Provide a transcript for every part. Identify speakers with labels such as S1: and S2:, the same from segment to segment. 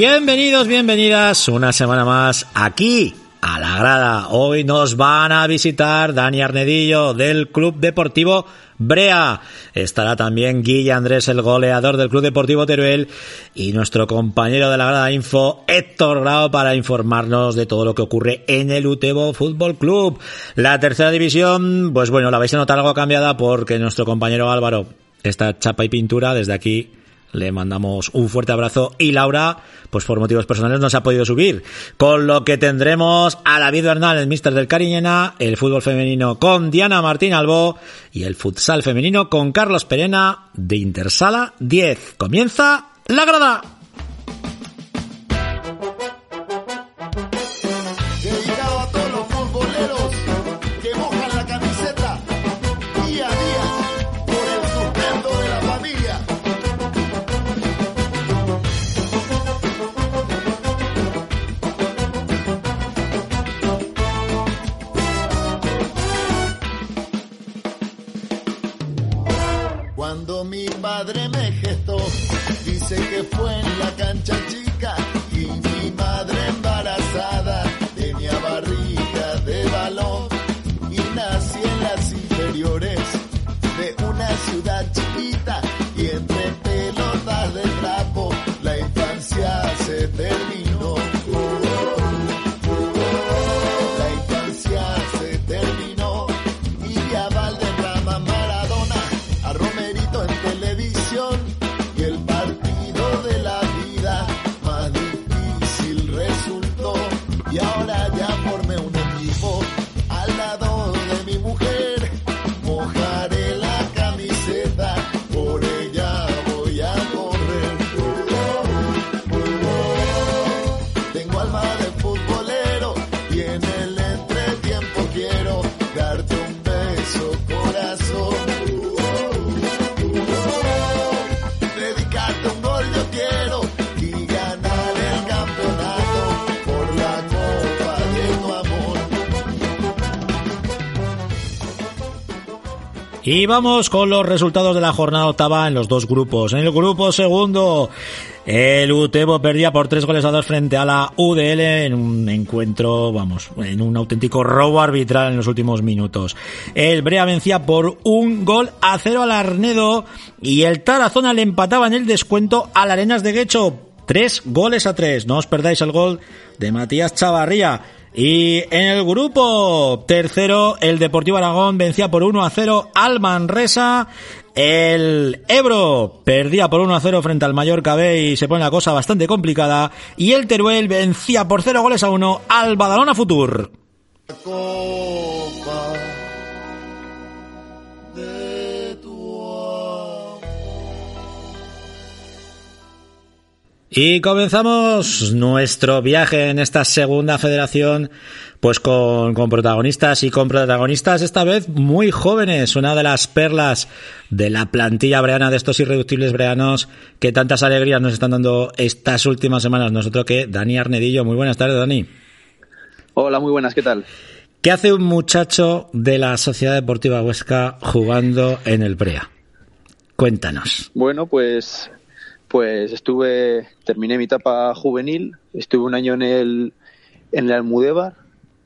S1: Bienvenidos, bienvenidas una semana más aquí a la grada. Hoy nos van a visitar Dani Arnedillo del Club Deportivo Brea. Estará también Guille Andrés, el goleador del Club Deportivo Teruel, y nuestro compañero de la grada Info, Héctor Grau, para informarnos de todo lo que ocurre en el Utebo Fútbol Club. La tercera división, pues bueno, la vais a notar algo cambiada porque nuestro compañero Álvaro está chapa y pintura desde aquí le mandamos un fuerte abrazo y Laura, pues por motivos personales no se ha podido subir. Con lo que tendremos a David Bernal, el mister del Cariñena, el fútbol femenino con Diana Martín Albó y el futsal femenino con Carlos Perena de Intersala 10. Comienza la grada.
S2: Y
S1: vamos con los resultados de la jornada octava en los dos grupos. En el grupo segundo, el Utebo perdía por tres goles a dos frente a la UDL en un encuentro, vamos, en un auténtico robo arbitral en los últimos minutos. El Brea vencía por un gol a cero al Arnedo y el Tarazona le empataba en el descuento al Arenas de Guecho. Tres goles a tres. No os perdáis el gol de Matías Chavarría. Y en el grupo tercero, el Deportivo Aragón vencía por 1 a 0 al Manresa. El Ebro perdía por 1 a 0 frente al Mallorca B y se pone la cosa bastante complicada. Y el Teruel vencía por 0 goles a 1 al Badalona Futur. Y comenzamos nuestro viaje en esta segunda federación, pues con, con, protagonistas y con protagonistas esta vez muy jóvenes, una de las perlas de la plantilla breana de estos irreductibles breanos que tantas alegrías nos están dando estas últimas semanas. Nosotros que Dani Arnedillo. Muy buenas tardes, Dani.
S3: Hola, muy buenas, ¿qué tal?
S1: ¿Qué hace un muchacho de la Sociedad Deportiva Huesca jugando en el Brea? Cuéntanos.
S3: Bueno, pues pues estuve, terminé mi etapa juvenil, estuve un año en el, en el Almudévar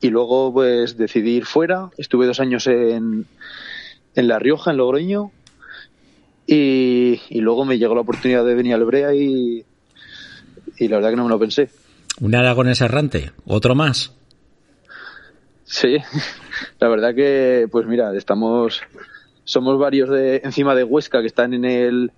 S3: y luego pues decidí ir fuera, estuve dos años en, en La Rioja, en Logroño y, y luego me llegó la oportunidad de venir al Brea y, y la verdad que no me lo pensé.
S1: ¿Un aragonés errante? ¿Otro más?
S3: Sí, la verdad que pues mira, estamos, somos varios de encima de Huesca que están en el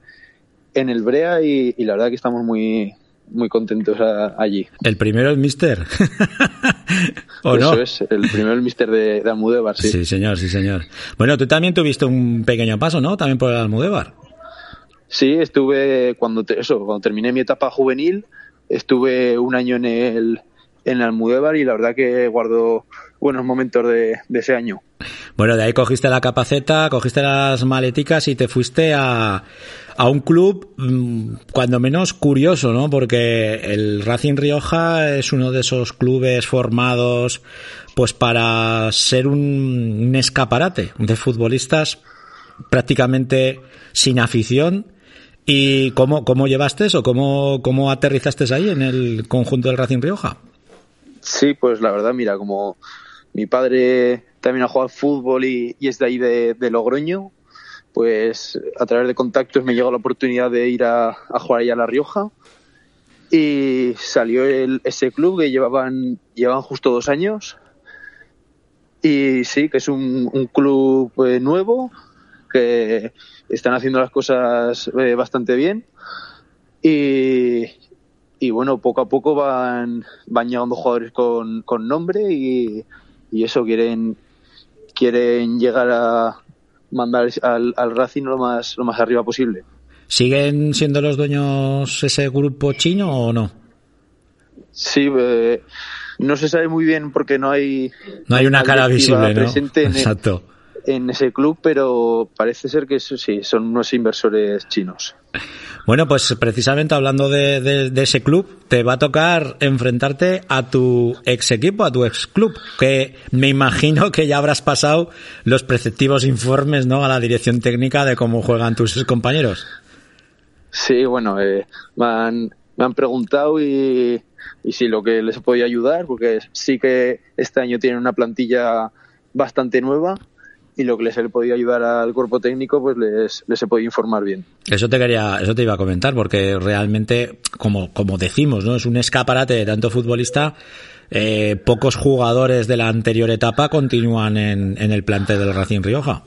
S3: en el Brea y, y, la verdad que estamos muy muy contentos a, allí.
S1: El primero el Mister.
S3: ¿O Eso no? es, el primero el Mister de, de, Almudévar, sí.
S1: Sí, señor, sí, señor. Bueno, tú también tuviste un pequeño paso, ¿no? También por el Almudévar.
S3: Sí, estuve cuando te, eso, cuando terminé mi etapa juvenil, estuve un año en el en Almudévar y la verdad que guardo buenos momentos de, de ese año.
S1: Bueno, de ahí cogiste la capaceta, cogiste las maleticas y te fuiste a, a un club mmm, cuando menos curioso, ¿no? Porque el Racing Rioja es uno de esos clubes formados pues para ser un, un escaparate de futbolistas prácticamente sin afición ¿Y cómo, cómo llevaste eso? ¿Cómo, ¿Cómo aterrizaste ahí en el conjunto del Racing Rioja?
S3: Sí, pues la verdad, mira, como mi padre también ha jugado fútbol y, es de ahí de, Logroño, pues a través de contactos me llegó la oportunidad de ir a, jugar allá a La Rioja. Y salió el, ese club que llevaban, llevaban justo dos años. Y sí, que es un, un club eh, nuevo, que están haciendo las cosas eh, bastante bien. Y, y, bueno, poco a poco van, van llegando jugadores con, con nombre y, y, eso quieren, quieren llegar a mandar al, al Racing lo más, lo más arriba posible.
S1: ¿Siguen siendo los dueños ese grupo chino o no?
S3: Sí, eh, no se sabe muy bien porque no hay
S1: no hay una cara visible ¿no?
S3: presente en,
S1: Exacto.
S3: en ese club, pero parece ser que eso sí, son unos inversores chinos.
S1: Bueno, pues precisamente hablando de, ese club, te va a tocar enfrentarte a tu ex equipo, a tu ex club, que me imagino que ya habrás pasado los preceptivos informes ¿no? a la dirección técnica de cómo juegan tus compañeros.
S3: Sí, bueno, eh, me, han, preguntado y, y sí, lo que les podido ayudar, porque sí que este año tienen una plantilla bastante nueva y lo que les he podido ayudar al cuerpo técnico, pues les, les he podido informar bien.
S1: Eso te quería, eso te iba a comentar, porque realmente, como, como decimos, ¿no? Es un escaparate de tanto futbolista. Eh, pocos jugadores de la anterior etapa continúan en, en el plantel del Racing Rioja.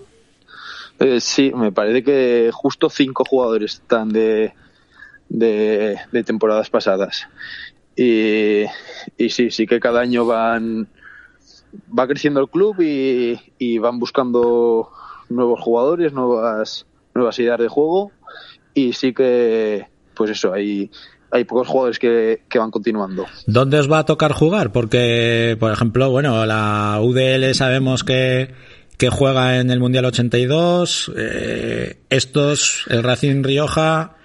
S3: Eh, sí, me parece que justo cinco jugadores están de, de, de temporadas pasadas. Y, y, sí, sí que cada año van va creciendo el club y, y, van buscando nuevos jugadores, nuevas nuevas ideas de juego y sí que pues eso, hay hay pocos jugadores que, que, van continuando.
S1: ¿Dónde os va a tocar jugar? Porque, por ejemplo, bueno, la UDL sabemos que, que juega en el Mundial 82, eh, estos, el Racing Rioja,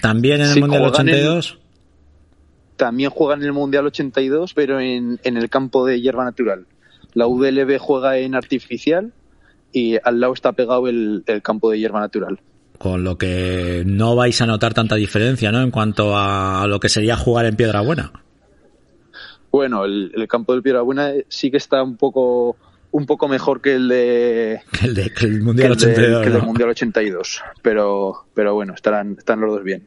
S1: también en el
S3: Sí,
S1: Mundial
S3: juegan
S1: 82.
S3: en- también juegan en el Mundial 82, pero en, en el campo de hierba natural. La UDLB juega en artificial y al lado está pegado el, el campo de hierba natural.
S1: Con lo que no vais a notar tanta diferencia, ¿no? En cuanto a lo que sería jugar en Piedra Buena.
S3: Bueno, el, el campo del Piedrabuena sí que está un poco un poco mejor que el de
S1: Que el, de, que el
S3: que
S1: Mundial
S3: el,
S1: 82.
S3: que el del
S1: ¿no?
S3: Mundial 82, pero pero bueno, estarán están los dos bien.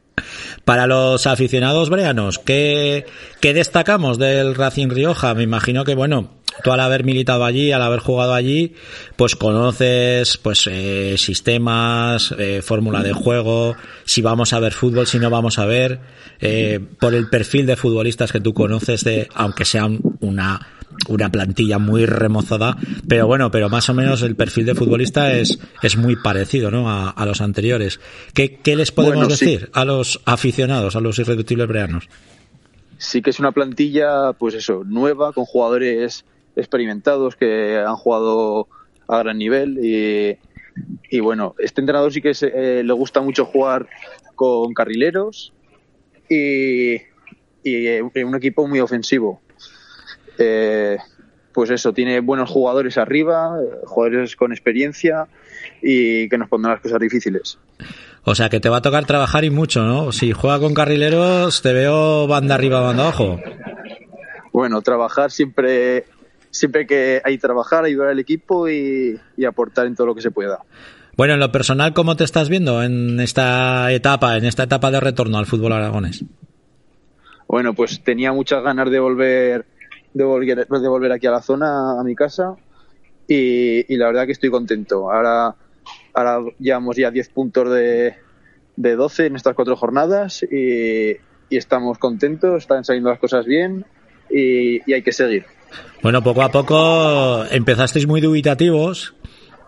S1: Para los aficionados breanos, ¿qué, ¿qué destacamos del Racing Rioja? Me imagino que, bueno, tú al haber militado allí, al haber jugado allí, pues conoces pues eh, sistemas, eh, fórmula de juego, si vamos a ver fútbol, si no vamos a ver, eh, por el perfil de futbolistas que tú conoces, de, aunque sean una una plantilla muy remozada, pero bueno, pero más o menos el perfil de futbolista es, es muy parecido, ¿no? A, a los anteriores. ¿Qué, qué les podemos
S3: Bueno, sí.
S1: decir a los aficionados, a los irreductibles breanos?
S3: Sí que es una plantilla, pues eso, nueva, con jugadores experimentados que han jugado a gran nivel y, y bueno, este entrenador sí que se- eh, le gusta mucho jugar con carrileros y, y eh, un equipo muy ofensivo. Eh, pues eso, tiene buenos jugadores arriba, eh, jugadores con experiencia y que nos pondrán las cosas difíciles.
S1: O sea que te va a tocar trabajar y mucho, ¿no? Si juega con carrileros, te veo banda arriba, banda abajo.
S3: Bueno, trabajar siempre, siempre que hay que trabajar, ayudar al equipo y, y aportar en todo lo que se pueda.
S1: Bueno, en lo personal, ¿cómo te estás viendo en esta etapa, en esta etapa de retorno al fútbol aragonés?
S3: Bueno, pues tenía muchas ganas de volver, de volver, de volver aquí a la zona, a mi casa, y, y la verdad que estoy contento. Ahora, ahora llevamos ya 10 puntos de, de 12 en estas cuatro jornadas y, y estamos contentos, están saliendo las cosas bien y, y hay que seguir.
S1: Bueno, poco a poco empezasteis muy dubitativos,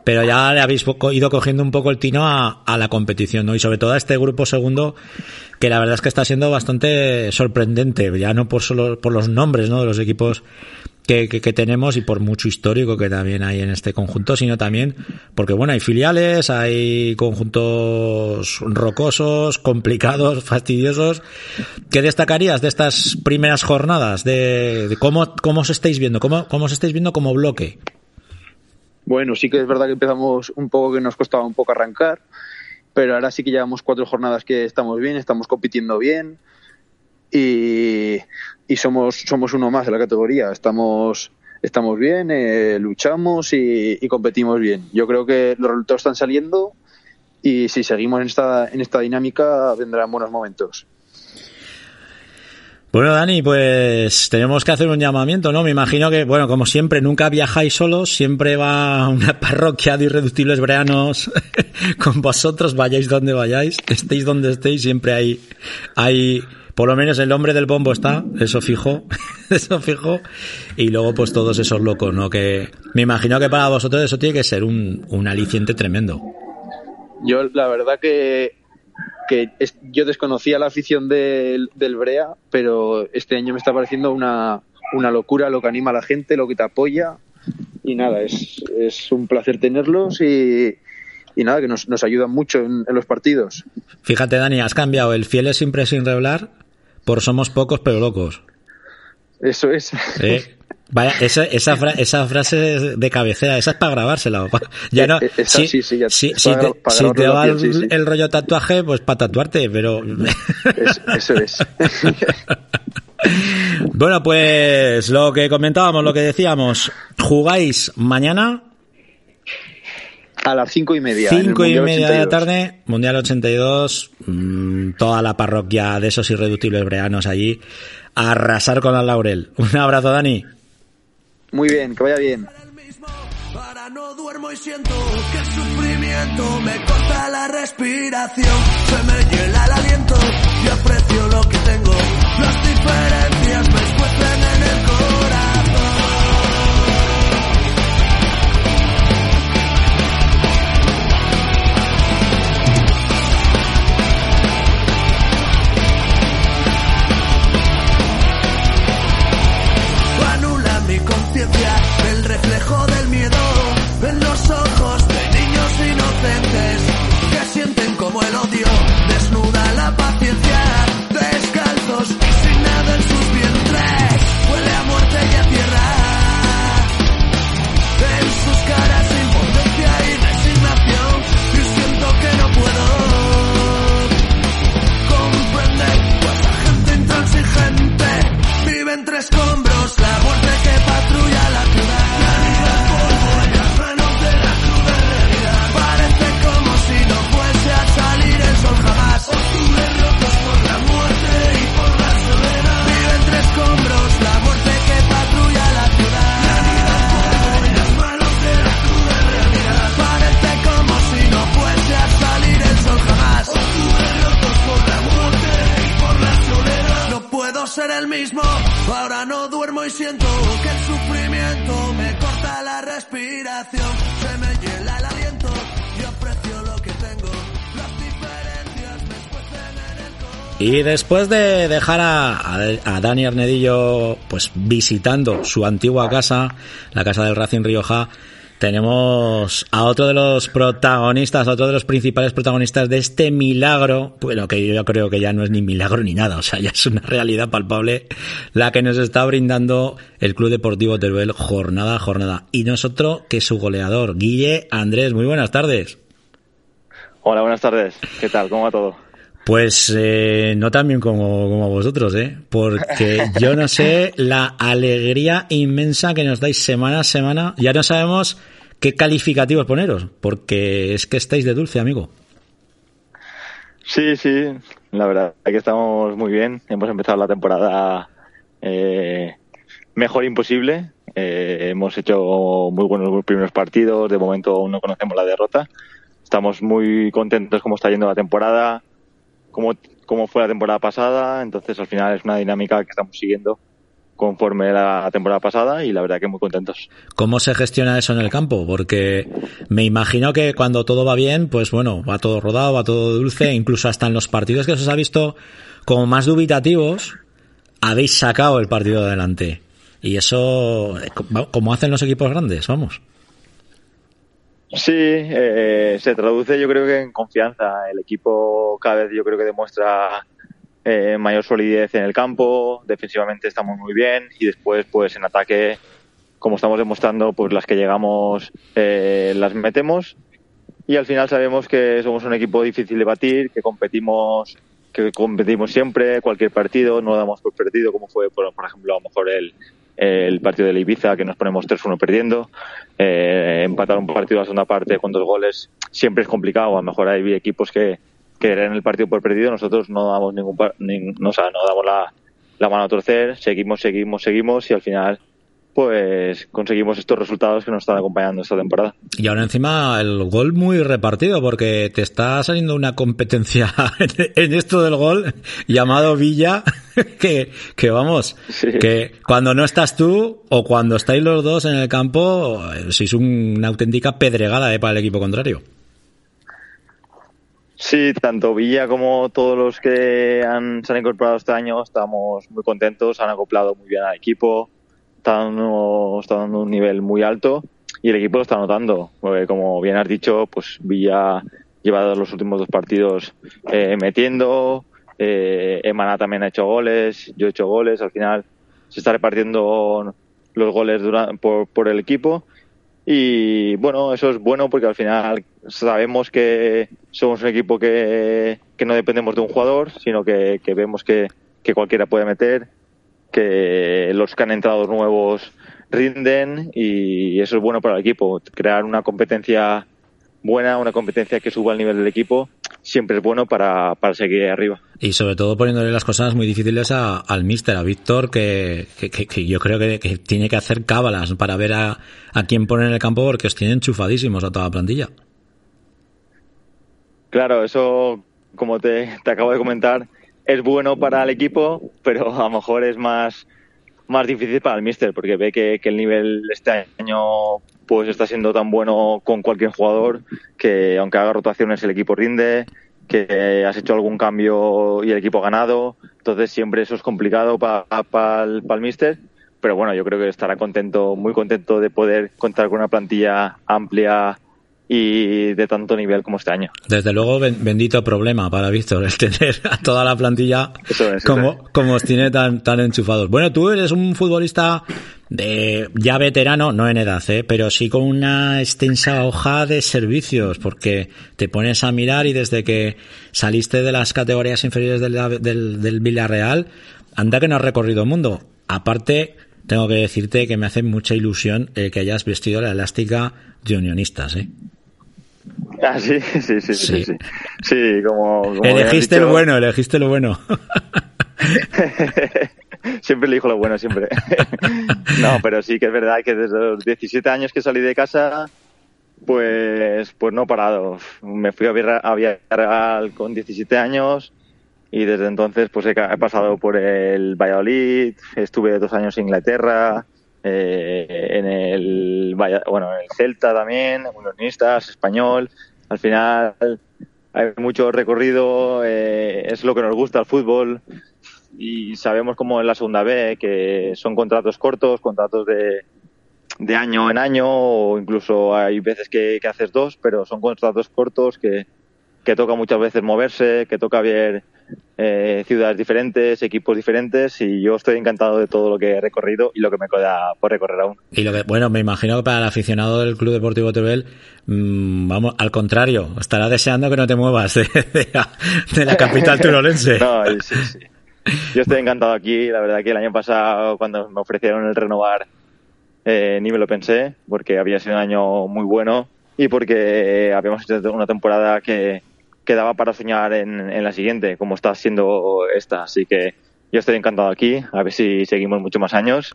S1: pero ya le habéis ido cogiendo un poco el tino a, a la competición, ¿no? Y sobre todo a este grupo segundo, que la verdad es que está siendo bastante sorprendente, ya no por solo por los nombres, ¿no? De los equipos que, que, que tenemos y por mucho histórico que también hay en este conjunto, sino también porque, bueno, hay filiales, hay conjuntos rocosos, complicados, fastidiosos. ¿Qué destacarías de estas primeras jornadas? De, de cómo, cómo os estáis viendo, cómo, cómo os estáis viendo como bloque.
S3: Bueno, sí que es verdad que empezamos un poco que nos costaba un poco arrancar pero ahora sí que llevamos cuatro jornadas que estamos bien, estamos compitiendo bien y, y somos, somos uno más de la categoría. Estamos, estamos bien, eh, luchamos y, competimos bien. Yo creo que los resultados están saliendo y si seguimos en esta, en esta dinámica vendrán buenos momentos.
S1: Bueno, Dani, pues tenemos que hacer un llamamiento, ¿no? Me imagino que, bueno, como siempre, nunca viajáis solos, siempre va una parroquia de irreductibles breanos con vosotros, vayáis donde vayáis, estéis donde estéis, siempre hay, hay, por lo menos el hombre del bombo está, eso fijo, eso fijo, y luego pues todos esos locos, ¿no? Que me imagino que para vosotros eso tiene que ser un, un aliciente tremendo.
S3: Yo, la verdad que que es, yo desconocía la afición del, del, Brea, pero este año me está pareciendo una, una, locura lo que anima a la gente, lo que te apoya. Y nada, es, es un placer tenerlos y, y nada, que nos, nos ayudan mucho en, en, los partidos.
S1: Fíjate, Dani, has cambiado el fiel es siempre sin revelar por somos pocos pero locos.
S3: Eso es.
S1: ¿Eh? Vaya, esa, esa, fra esa, frase de cabecera, esa es para grabársela. Ya no,
S3: esa,
S1: si,
S3: sí, sí, ya,
S1: si, si, te, si te va el, sí, sí. el, rollo tatuaje, pues para tatuarte, pero.
S3: Es, eso es.
S1: bueno, pues lo que comentábamos, lo que decíamos, jugáis mañana.
S3: A las cinco y media.
S1: Cinco y media 82. de la tarde, Mundial 82, mmm, toda la parroquia de esos irreductibles breanos allí, a arrasar con la laurel. Un abrazo, Dani.
S3: Muy bien, que vaya bien.
S4: Ahora no duermo y siento que el sufrimiento me corta la respiración, se me hiela el aliento y aprecio lo que tengo. Las diferencias
S1: después de dejar a, a, Dani Arnedillo pues visitando su antigua casa, la casa del Racing Rioja, tenemos a otro de los protagonistas, a otro de los principales protagonistas de este milagro, bueno, que yo creo que ya no es ni milagro ni nada, o sea, ya es una realidad palpable la que nos está brindando el Club Deportivo Teruel jornada a jornada. Y nosotros, que su goleador, Guille Andrés, muy buenas tardes.
S5: Hola, buenas tardes. ¿Qué tal? ¿Cómo va todo?
S1: Pues eh, no tan bien como, como vosotros, ¿eh? Porque yo no sé la alegría inmensa que nos dais semana a semana. Ya no sabemos qué calificativos poneros, porque es que estáis de dulce, amigo.
S5: Sí, sí, la verdad es que estamos muy bien. Hemos empezado la temporada eh, mejor imposible. Eh, hemos hecho muy buenos primeros partidos. De momento aún no conocemos la derrota. Estamos muy contentos cómo está yendo la temporada cómo, cómo fue la temporada pasada. Entonces, al final es una dinámica que estamos siguiendo conforme la temporada pasada y la verdad que muy contentos.
S1: ¿Cómo se gestiona eso en el campo? Porque me imagino que cuando todo va bien, pues bueno, va todo rodado, va todo dulce, incluso hasta en los partidos que os ha visto como más dubitativos, habéis sacado el partido adelante. Y eso, como hacen los equipos grandes, vamos.
S5: Sí, eh, se traduce yo creo que en confianza. El equipo cada vez yo creo que demuestra eh, mayor solidez en el campo, defensivamente estamos muy bien y después pues en ataque, como estamos demostrando, pues las que llegamos eh, las metemos y al final sabemos que somos un equipo difícil de batir, que competimos que competimos siempre, cualquier partido, no lo damos por perdido, como fue, por, por ejemplo, a lo mejor el, el partido de la Ibiza, que nos ponemos 3-1 perdiendo. Eh, empatar un partido a la segunda parte con dos goles siempre es complicado. A lo mejor hay equipos que, que en el partido por perdido, nosotros no damos ningún, no, o no damos la, la mano a torcer, seguimos, seguimos, seguimos y al final pues conseguimos estos resultados que nos están acompañando esta temporada.
S1: Y ahora encima el gol muy repartido, porque te está saliendo una competencia en esto del gol llamado Villa, que, que vamos, que cuando no estás tú o cuando estáis los dos en el campo, sois una auténtica pedregada eh, para el equipo contrario.
S5: Sí, tanto Villa como todos los que han, se han incorporado este año estamos muy contentos, han acoplado muy bien al equipo, están, está dando un nivel muy alto y el equipo lo está notando. como bien has dicho, pues Villa lleva los últimos dos partidos eh, metiendo, eh, Emana también ha hecho goles, yo he hecho goles, al final se está repartiendo los goles por, por el equipo y bueno, eso es bueno porque al final sabemos que somos un equipo que, que no dependemos de un jugador, sino que, que vemos que, que cualquiera puede meter, que los que han entrado nuevos rinden y eso es bueno para el equipo. Crear una competencia buena, una competencia que suba el nivel del equipo, siempre es bueno para, para seguir arriba.
S1: Y sobre todo poniéndole las cosas muy difíciles a, al míster, a Víctor, que, que, que, yo creo que, que, tiene que hacer cábalas para ver a, a quién pone en el campo porque os tienen enchufadísimos a toda la plantilla.
S5: Claro, eso, como te, te acabo de comentar, es bueno para el equipo, pero a lo mejor es más, más difícil para el míster, porque ve que, que el nivel este año pues está siendo tan bueno con cualquier jugador que aunque haga rotaciones el equipo rinde, que has hecho algún cambio y el equipo ha ganado, entonces siempre eso es complicado para pa, el, pa el pero bueno, yo creo que estará contento, muy contento de poder contar con una plantilla amplia y de tanto nivel como este año.
S1: Desde luego, bendito problema para Víctor, el tener a toda la plantilla es, como, como os tiene tan, tan enchufados. Bueno, tú eres un futbolista de ya veterano, no en edad, ¿eh? pero sí con una extensa hoja de servicios, porque te pones a mirar y desde que saliste de las categorías inferiores del, del, del Villarreal, anda que no has recorrido el mundo. Aparte, tengo que decirte que me hace mucha ilusión eh, que hayas vestido la elástica de unionistas, ¿eh?
S5: Ah, sí, sí, sí, sí, sí. Sí, como, como
S1: elegiste dicho... el bueno, elegiste lo bueno.
S5: siempre le dijo lo bueno, siempre. no, pero sí que es verdad que desde los 17 años que salí de casa, pues, pues no he parado. Me fui a Villarreal con 17 años y desde entonces pues he, he, pasado por el Valladolid, estuve dos años en Inglaterra, eh, en el bueno en el Celta también, unionistas, español. Al final hay mucho recorrido, eh, es lo que nos gusta el fútbol y sabemos como en la segunda B que son contratos cortos, contratos de, de año en año o incluso hay veces que, que haces dos, pero son contratos cortos que, que toca muchas veces moverse, que toca ver eh, ciudades diferentes, equipos diferentes y yo estoy encantado de todo lo que he recorrido y lo que me queda por recorrer aún.
S1: Y lo que, bueno, me imagino que para el aficionado del Club Deportivo Teruel, mmm, vamos, al contrario, estará deseando que no te muevas de, de, la, de la, capital turolense.
S5: no, sí, sí. Yo estoy encantado aquí, la verdad que el año pasado cuando me ofrecieron el renovar eh, ni me lo pensé porque había sido un año muy bueno y porque habíamos hecho una temporada que quedaba para soñar en, en, la siguiente, como está siendo esta. Así que yo estoy encantado aquí, a ver si seguimos muchos más años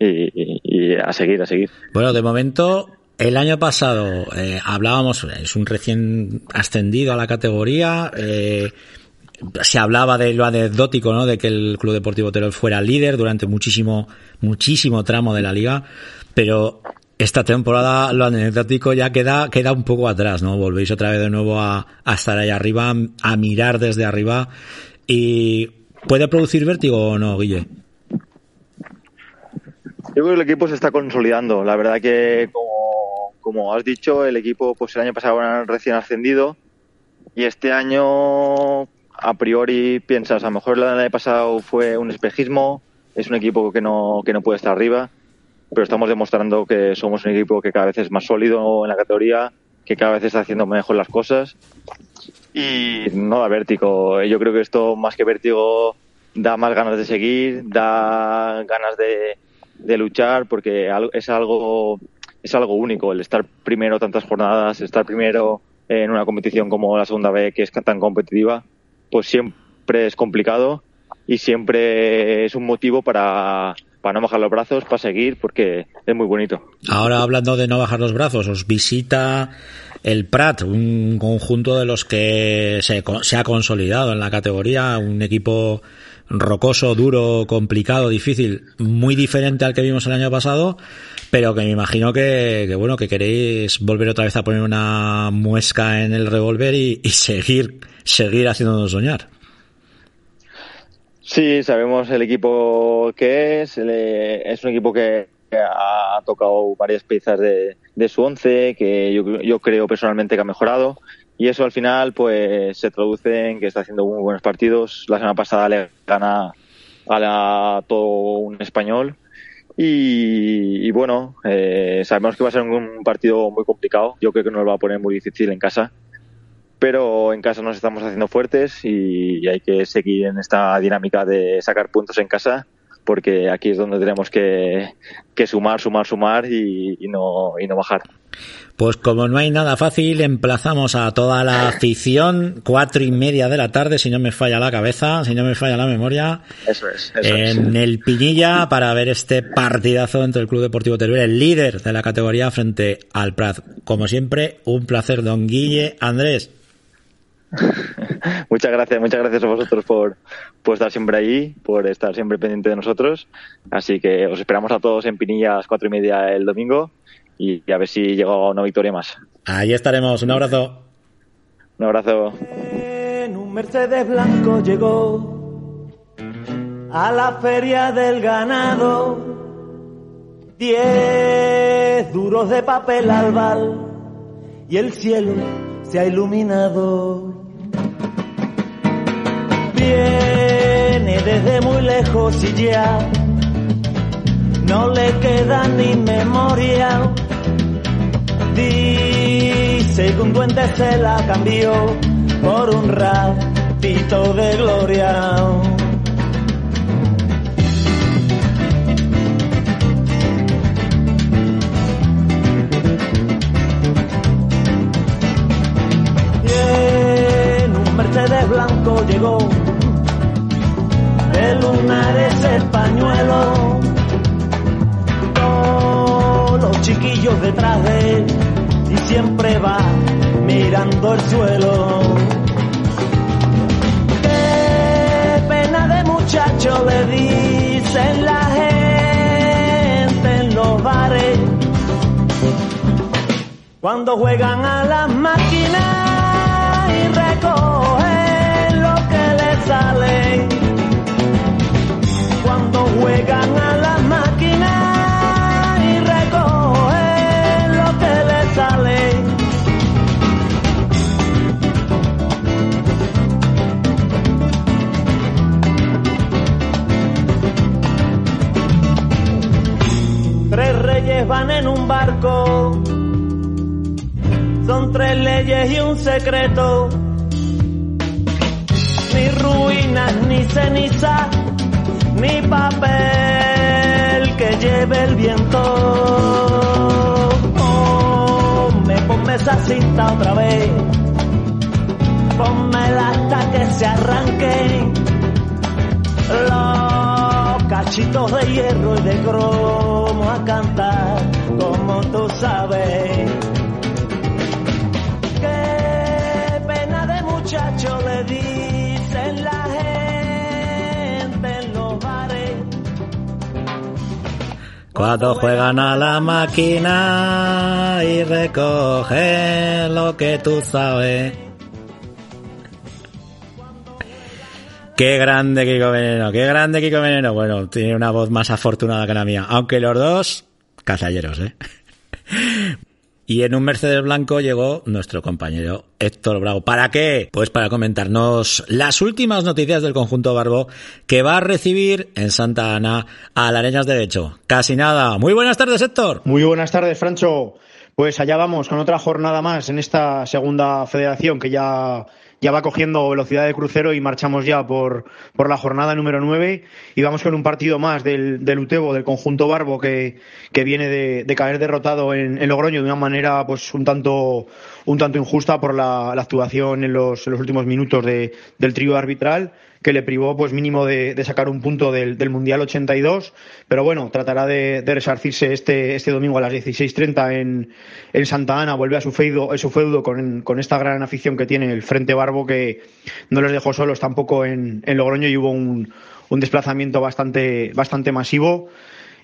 S5: y, a seguir, a seguir.
S1: Bueno, de momento, el año pasado eh, hablábamos, es un recién ascendido a la categoría. Eh, se hablaba de lo anecdótico, ¿no? De que el Club Deportivo Teruel fuera líder durante muchísimo, muchísimo tramo de la liga, pero esta temporada lo anecdótico ya queda, queda un poco atrás, ¿no? Volvéis otra vez de nuevo a, estar ahí arriba, a mirar desde arriba. ¿Y puede producir vértigo o no, Guille?
S5: Yo creo que el equipo se está consolidando. La verdad que, como, como has dicho, el equipo pues el año pasado era recién ascendido y este año a priori piensas, a lo mejor el año pasado fue un espejismo, es un equipo que no, que no puede estar arriba pero estamos demostrando que somos un equipo que cada vez es más sólido en la categoría, que cada vez está haciendo mejor las cosas y no da vértigo. Yo creo que esto más que vértigo da más ganas de seguir, da ganas de, de luchar porque es algo es algo único el estar primero tantas jornadas, estar primero en una competición como la segunda B que es tan competitiva, pues siempre es complicado y siempre es un motivo para, para no bajar los brazos, para seguir, porque es muy bonito.
S1: Ahora hablando de no bajar los brazos, os visita el Prat, un conjunto de los que se, se ha consolidado en la categoría, un equipo rocoso, duro, complicado, difícil, muy diferente al que vimos el año pasado, pero que me imagino que, bueno, que queréis volver otra vez a poner una muesca en el revólver y, y seguir, seguir haciéndonos soñar.
S5: Sí, sabemos el equipo que es, es un equipo que ha tocado varias piezas de, su once, que yo, yo creo personalmente que ha mejorado, y eso al final pues se traduce en que está haciendo muy buenos partidos. La semana pasada le gana a la, todo un español. Y, y bueno, eh, sabemos que va a ser un partido muy complicado. Yo creo que nos va a poner muy difícil en casa. Pero en casa nos estamos haciendo fuertes y hay que seguir en esta dinámica de sacar puntos en casa porque aquí es donde tenemos que, que sumar, sumar, sumar y, y, no, y no bajar.
S1: Pues como no hay nada fácil, emplazamos a toda la afición, cuatro y media de la tarde, si no me falla la cabeza, si no me falla la memoria,
S5: eso es, eso
S1: en
S5: es.
S1: el Pinilla para ver este partidazo entre el Club Deportivo Teruel, el líder de la categoría frente al Prat. Como siempre, un placer, don Guille. Andrés.
S5: muchas gracias, muchas gracias a vosotros por, por estar siempre ahí, por estar siempre pendiente de nosotros. Así que os esperamos a todos en Pinilla a las cuatro y media el domingo y a ver si llega una victoria más.
S1: Ahí estaremos. Un abrazo.
S5: Un abrazo.
S6: En un Mercedes blanco llegó a la feria del ganado. Diez duros de papel albal y el cielo se ha iluminado. Viene desde muy lejos y ya no le queda ni memoria. Dice que un duende se la cambió por un ratito de gloria. Mercedes blanco llegó. De lunares el pañuelo. Los chiquillos detrás de él y siempre va mirando el suelo. Qué pena de muchacho le dicen la gente en los bares. Cuando juegan a las máquinas juegan a las máquinas y recogen lo que les sale. Tres reyes van en un barco, son tres leyes y un secreto, ni ruinas ni ceniza, ni papel que lleve el viento. Oh, me ponme esa cinta otra vez, ponmela hasta que se arranque los cachitos de hierro y de cromo a cantar como tú sabes. Qué pena de muchacho le dicen
S1: Cuando juegan a la máquina y recogen lo que tú sabes. Qué grande Kiko Veneno, qué grande Kiko Veneno. Bueno, tiene una voz más afortunada que la mía. Aunque los dos, cazalleros, ¿eh? Y en un Mercedes blanco llegó nuestro compañero Héctor Bravo. ¿Para qué? Pues para comentarnos las últimas noticias del conjunto Barbo que va a recibir en Santa Ana a Lareñas Derecho. Casi nada. Muy buenas tardes, Héctor.
S7: Muy buenas tardes, Francho. Pues allá vamos con otra jornada más en esta segunda federación que ya ya va cogiendo velocidad de crucero y marchamos ya por, por la jornada número 9 y vamos con un partido más del, del Utebo, del conjunto Barbo que, que viene de, de caer derrotado en, en, Logroño de una manera pues un tanto un tanto injusta por la, la actuación en los, en los, últimos minutos de, del trío arbitral que le privó pues mínimo de, sacar un punto del, del, Mundial 82, pero bueno, tratará de, resarcirse este, este domingo a las 16.30 en, en Santa Ana, vuelve a su feudo, su feudo con, con esta gran afición que tiene el Frente Barbo que no les dejó solos tampoco en, en Logroño y hubo un, un desplazamiento bastante, bastante masivo.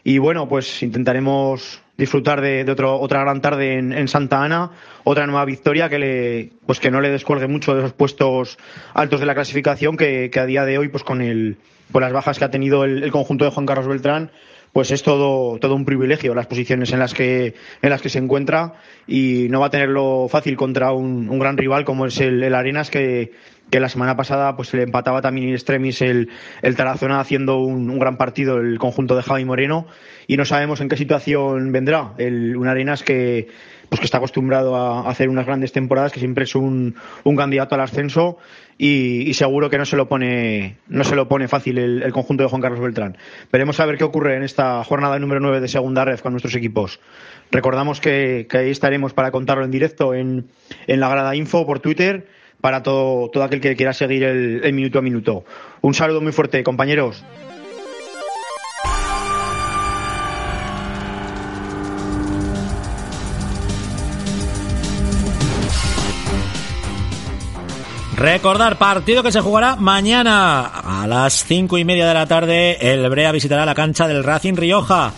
S7: Y bueno, pues intentaremos disfrutar de, otro, otra gran tarde en, en, Santa Ana, otra nueva victoria que le, pues que no le descuelgue mucho de esos puestos altos de la clasificación, que, que a día de hoy, pues con el, con las bajas que ha tenido el, el conjunto de Juan Carlos Beltrán, pues es todo, todo un privilegio las posiciones en las que, en las que se encuentra y no va a tenerlo fácil contra un, un gran rival como es el, el Arenas que, que la semana pasada pues le empataba también in extremis el, el Tarazona haciendo un, un, gran partido el conjunto de Javi Moreno y no sabemos en qué situación vendrá el, un Arenas que pues que está acostumbrado a hacer unas grandes temporadas que siempre es un, un candidato al ascenso y, seguro que no se lo pone no se lo pone fácil el, conjunto de Juan Carlos Beltrán. Veremos a ver qué ocurre en esta jornada número 9 de segunda red con nuestros equipos. Recordamos que, que ahí estaremos para contarlo en directo en, en la grada info por Twitter para todo, todo aquel que quiera seguir el, el minuto a minuto. Un saludo muy fuerte, compañeros.
S1: Recordar, partido que se jugará mañana a las cinco y media de la tarde. El Brea visitará la cancha del Racing Rioja.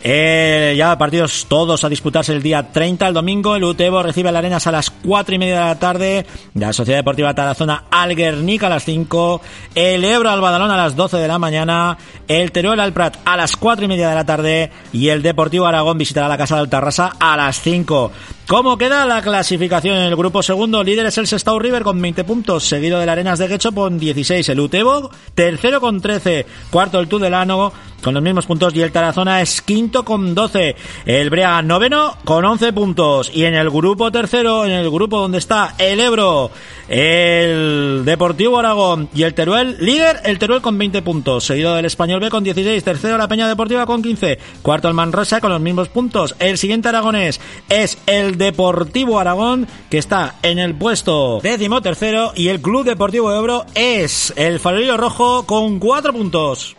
S1: Eh, ya partidos todos a disputarse el día 30, el domingo. El Utebo recibe a Arenas a las 4 y media de la tarde. La Sociedad Deportiva Tarazona al Guernica a las 5. El Ebro al Badalón a las 12 de la mañana. El Teruel al Prat a las 4 y media de la tarde. Y el Deportivo Aragón visitará la Casa de Altarrasa a las 5. ¿Cómo queda la clasificación en el grupo segundo? Líder es el Sestao River con 20 puntos, seguido del Arenas de Guecho con 16. El Utebo, tercero con 13. Cuarto el Tudelano con los mismos puntos y el Tarazona es quinto con 12. El Brea noveno con 11 puntos. Y en el grupo tercero, en el grupo donde está el Ebro, el Deportivo Aragón y el Teruel, líder el Teruel con 20 puntos, seguido del Español B con 16. Tercero la Peña Deportiva con 15. Cuarto el Manresa con los mismos puntos. El siguiente aragonés es el Deportivo Aragón que está en el puesto décimo tercero y el Club Deportivo Ebro es el Farolillo Rojo con 4 puntos.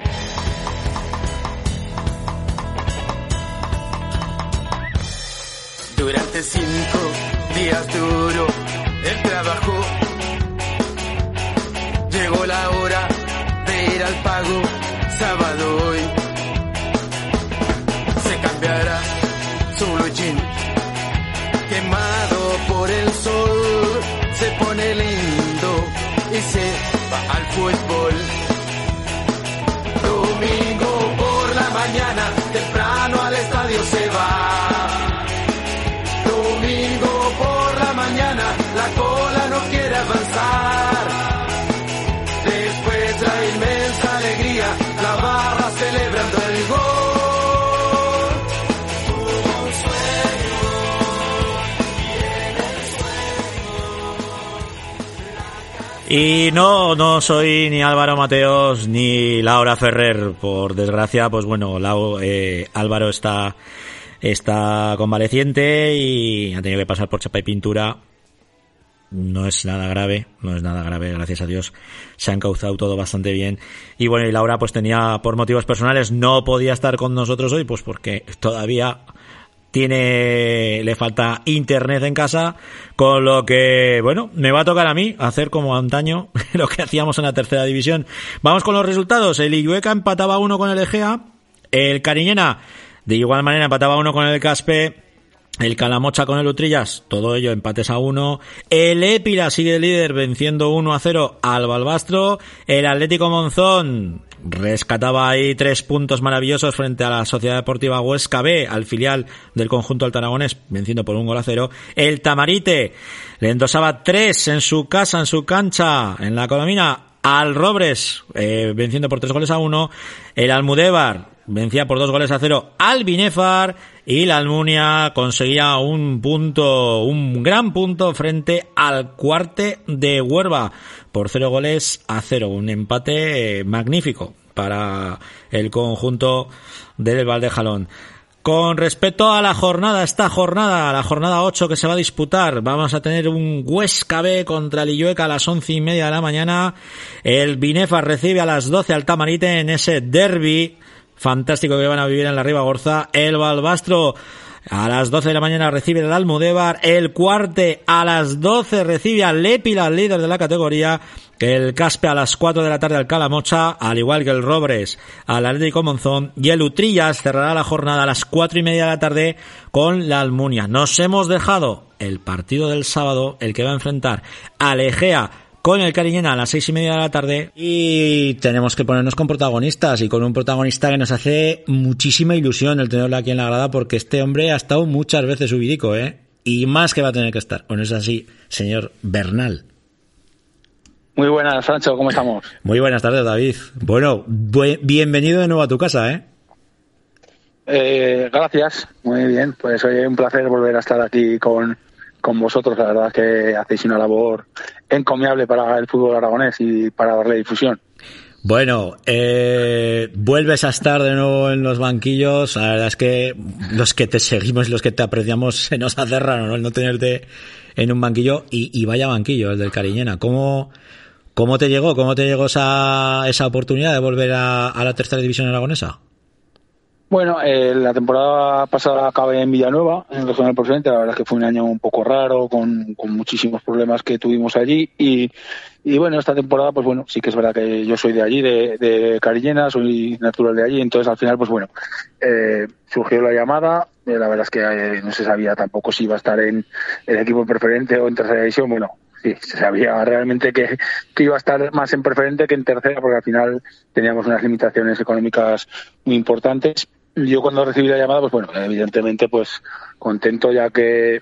S4: Durante cinco días duro el trabajo. Llegó la hora de ir al pago. Sábado hoy se cambiará su jean. Quemado por el sol, se pone lindo y se va al fútbol.
S1: Y no, no soy ni Álvaro Mateos ni Laura Ferrer. Por desgracia, pues bueno, Lau, eh, Álvaro está, está convaleciente y ha tenido que pasar por chapa y pintura no es nada grave, no es nada grave, gracias a Dios. Se han causado todo bastante bien. Y bueno, y Laura pues tenía, por motivos personales, no podía estar con nosotros hoy, pues porque todavía tiene, le falta internet en casa, con lo que, bueno, me va a tocar a mí hacer como antaño lo que hacíamos en la tercera división. Vamos con los resultados. El Illueca empataba uno con el Egea, el Cariñena de igual manera empataba uno con el Caspe, el Calamocha con el Utrillas, todo ello empates a uno. El Épira sigue líder venciendo 1 a 0 al Balbastro. El Atlético Monzón rescataba ahí tres puntos maravillosos frente a la Sociedad Deportiva Huesca B, al filial del conjunto altaragonés, venciendo por un gol a cero. El Tamarite le endosaba tres en su casa, en su cancha, en la Colomina, al Robres, eh, venciendo por tres goles a uno. El Almudévar vencía por dos goles a cero al Binefar y la Almunia conseguía un punto, un gran punto frente al cuarte de Huerva por cero goles a cero. Un empate magnífico para el conjunto del Valdejalón. Con respecto a la jornada, esta jornada, la jornada 8 que se va a disputar, vamos a tener un Huesca B contra el Illueca a las once y media de la mañana. El Binefa recibe a las 12 al Tamarite en ese derby fantástico que van a vivir en la Ribagorza. El Balbastro a las 12 de la mañana recibe el Almudévar. El Cuarte a las 12 recibe al Lépila, líder de la categoría. El Caspe a las 4 de la tarde al Calamocha, al igual que el Robres al Atlético Monzón. Y el Utrillas cerrará la jornada a las 4 y media de la tarde con la Almunia. Nos hemos dejado el partido del sábado, el que va a enfrentar al Egea con el Cariñena a las seis y media de la tarde y tenemos que ponernos con protagonistas y con un protagonista que nos hace muchísima ilusión el tenerlo aquí en la grada porque este hombre ha estado muchas veces subidico, ¿eh? Y más que va a tener que estar. Bueno, es así, señor Bernal.
S8: Muy buenas, Francho, ¿cómo estamos?
S1: Muy buenas tardes, David. Bueno, bienvenido de nuevo a tu casa, ¿eh?
S8: ¿eh? gracias, muy bien. Pues hoy es un placer volver a estar aquí con, con vosotros. La verdad que hacéis una labor encomiable para el fútbol aragonés y para darle difusión.
S1: Bueno, eh, vuelves a estar de nuevo en los banquillos. La verdad es que los que te seguimos los que te apreciamos se nos hace raro ¿no? el no tenerte en un banquillo. Y, y vaya banquillo, el del Cariñena. ¿Cómo, ¿Cómo te llegó? ¿Cómo te llegó esa, esa oportunidad de volver a, a la tercera división aragonesa?
S8: Bueno, eh, la temporada pasada acabé en Villanueva, en el Regional Presidente. La verdad es que fue un año un poco raro, con, con muchísimos problemas que tuvimos allí. Y, y, bueno, esta temporada, pues bueno, sí que es verdad que yo soy de allí, de, de Carillena, soy natural de allí. Entonces, al final, pues bueno, eh, surgió la llamada. Eh, la verdad es que eh, no se sabía tampoco si iba a estar en el equipo preferente o en tercera división. Bueno, sí, se sabía realmente que, que, iba a estar más en preferente que en tercera, porque al final teníamos unas limitaciones económicas muy importantes yo cuando recibí la llamada, pues bueno, evidentemente pues contento ya que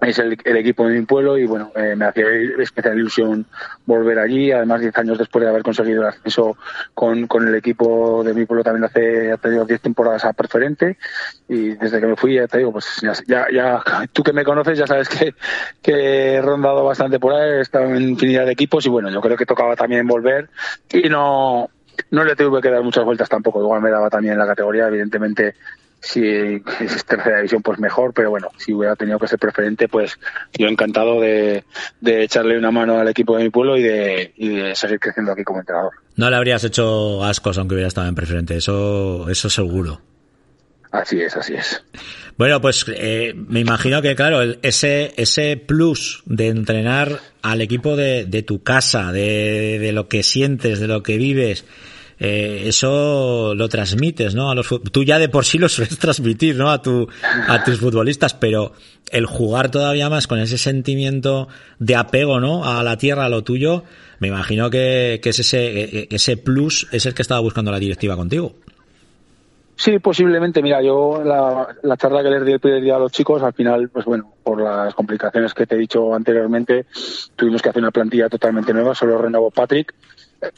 S8: es el, equipo de mi pueblo y bueno, eh, me hacía especial ilusión volver allí. Además, diez años después de haber conseguido el ascenso con, con el equipo de mi pueblo también hace, ha tenido diez temporadas a preferente y desde que me fui, ya te digo, pues ya, ya, tú que me conoces ya sabes que, que he rondado bastante por ahí, he estado en infinidad de equipos y bueno, yo creo que tocaba también volver y no, no le tuve que dar muchas vueltas tampoco, igual me daba también la categoría, evidentemente si es tercera división pues mejor, pero bueno, si hubiera tenido que ser preferente pues yo encantado de, echarle una mano al equipo de mi pueblo y de, seguir creciendo aquí como entrenador.
S1: No le habrías hecho ascos aunque hubiera estado en preferente, eso, eso seguro.
S8: Así es, así es.
S1: Bueno, pues eh, me imagino que, claro, ese, ese plus de entrenar al equipo de, de tu casa, de, de, lo que sientes, de lo que vives, eh, eso lo transmites, ¿no? A los, tú ya de por sí lo sueles transmitir, ¿no? A, tu, a tus futbolistas, pero el jugar todavía más con ese sentimiento de apego, ¿no? A la tierra, a lo tuyo, me imagino que, que es ese, e, ese plus es el que estaba buscando la directiva contigo.
S8: Sí, posiblemente. Mira, yo la, la charla que les di el primer día a los chicos, al final, pues bueno, por las complicaciones que te he dicho anteriormente, tuvimos que hacer una plantilla totalmente nueva, solo renovó Patrick.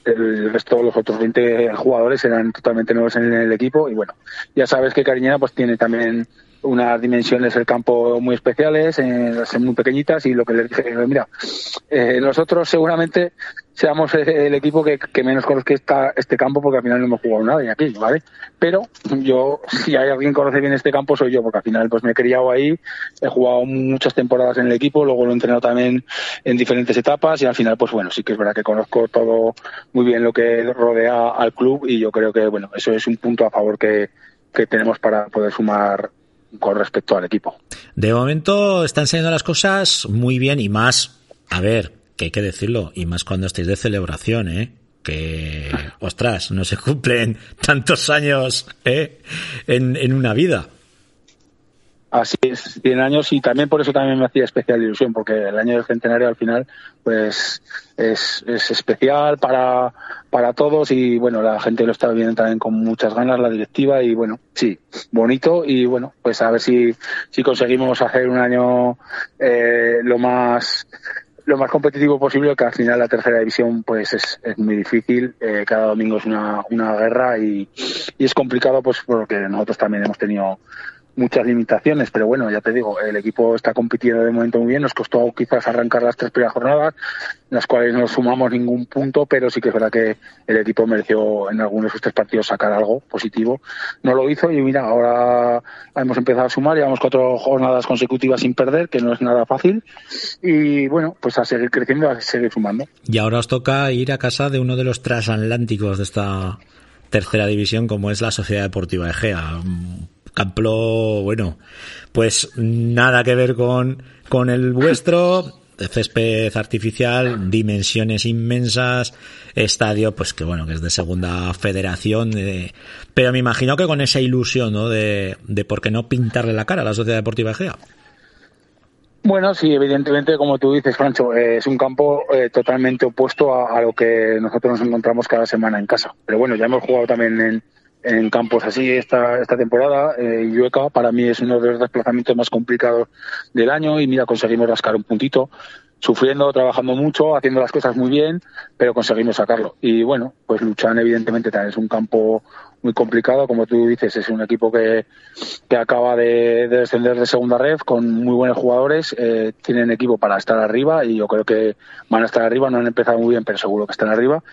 S8: El resto, los otros 20 jugadores eran totalmente nuevos en el equipo y bueno, ya sabes que Cariñena pues tiene también unas dimensiones del campo muy especiales, eh, muy pequeñitas y lo que les dije, mira, eh, nosotros seguramente seamos el equipo que, menos conozca esta, este campo porque al final no hemos jugado nada y aquí, ¿vale? Pero yo, si hay alguien que conoce bien este campo soy yo porque al final pues me he criado ahí, he jugado muchas temporadas en el equipo, luego lo he entrenado también en diferentes etapas y al final pues bueno, sí que es verdad que conozco todo muy bien lo que rodea al club y yo creo que bueno, eso es un punto a favor que, que tenemos para poder sumar con respecto al equipo.
S1: De momento están saliendo las cosas muy bien y más, a ver, que hay que decirlo, y más cuando estéis de celebración, ¿eh? Que, ostras, no se cumplen tantos años ¿eh? en, en una vida.
S8: Así es, 100 años y también por eso también me hacía especial ilusión, porque el año del centenario al final pues es, es especial para, para todos y bueno, la gente lo está viendo también con muchas ganas, la directiva y bueno, sí, bonito y bueno, pues a ver si, si conseguimos hacer un año eh, lo más lo más competitivo posible, que al final la tercera división pues es, es muy difícil. Eh, cada domingo es una, una guerra y, y es complicado pues porque nosotros también hemos tenido muchas limitaciones, pero bueno, ya te digo, el equipo está compitiendo de momento muy bien, nos costó quizás arrancar las tres primeras jornadas, las cuales no sumamos ningún punto, pero sí que es verdad que el equipo mereció en algunos de sus tres partidos sacar algo positivo. No lo hizo y mira, ahora hemos empezado a sumar, llevamos cuatro jornadas consecutivas sin perder, que no es nada fácil, y bueno, pues a seguir creciendo, a seguir sumando.
S1: Y ahora os toca ir a casa de uno de los transatlánticos de esta tercera división, como es la Sociedad Deportiva Egea Camplo, bueno, pues nada que ver con, con el vuestro, césped artificial, dimensiones inmensas, estadio, pues que bueno, que es de segunda federación, eh, pero me imagino que con esa ilusión, ¿no? De, de por qué no pintarle la cara a la Sociedad Deportiva Egea.
S8: Bueno, sí, evidentemente, como tú dices, Francho, eh, es un campo eh, totalmente opuesto a, lo que nosotros nos encontramos cada semana en casa. Pero bueno, ya hemos jugado también en, en campos así esta, esta temporada. Eh, Yueca para mí es uno de los desplazamientos más complicados del año y mira, conseguimos rascar un puntito, sufriendo, trabajando mucho, haciendo las cosas muy bien, pero conseguimos sacarlo. Y bueno, pues Luchan evidentemente también es un campo muy complicado, como tú dices, es un equipo que, que acaba de, de, descender de segunda red con muy buenos jugadores, eh, tienen equipo para estar arriba y yo creo que van a estar arriba, no han empezado muy bien, pero seguro que están arriba.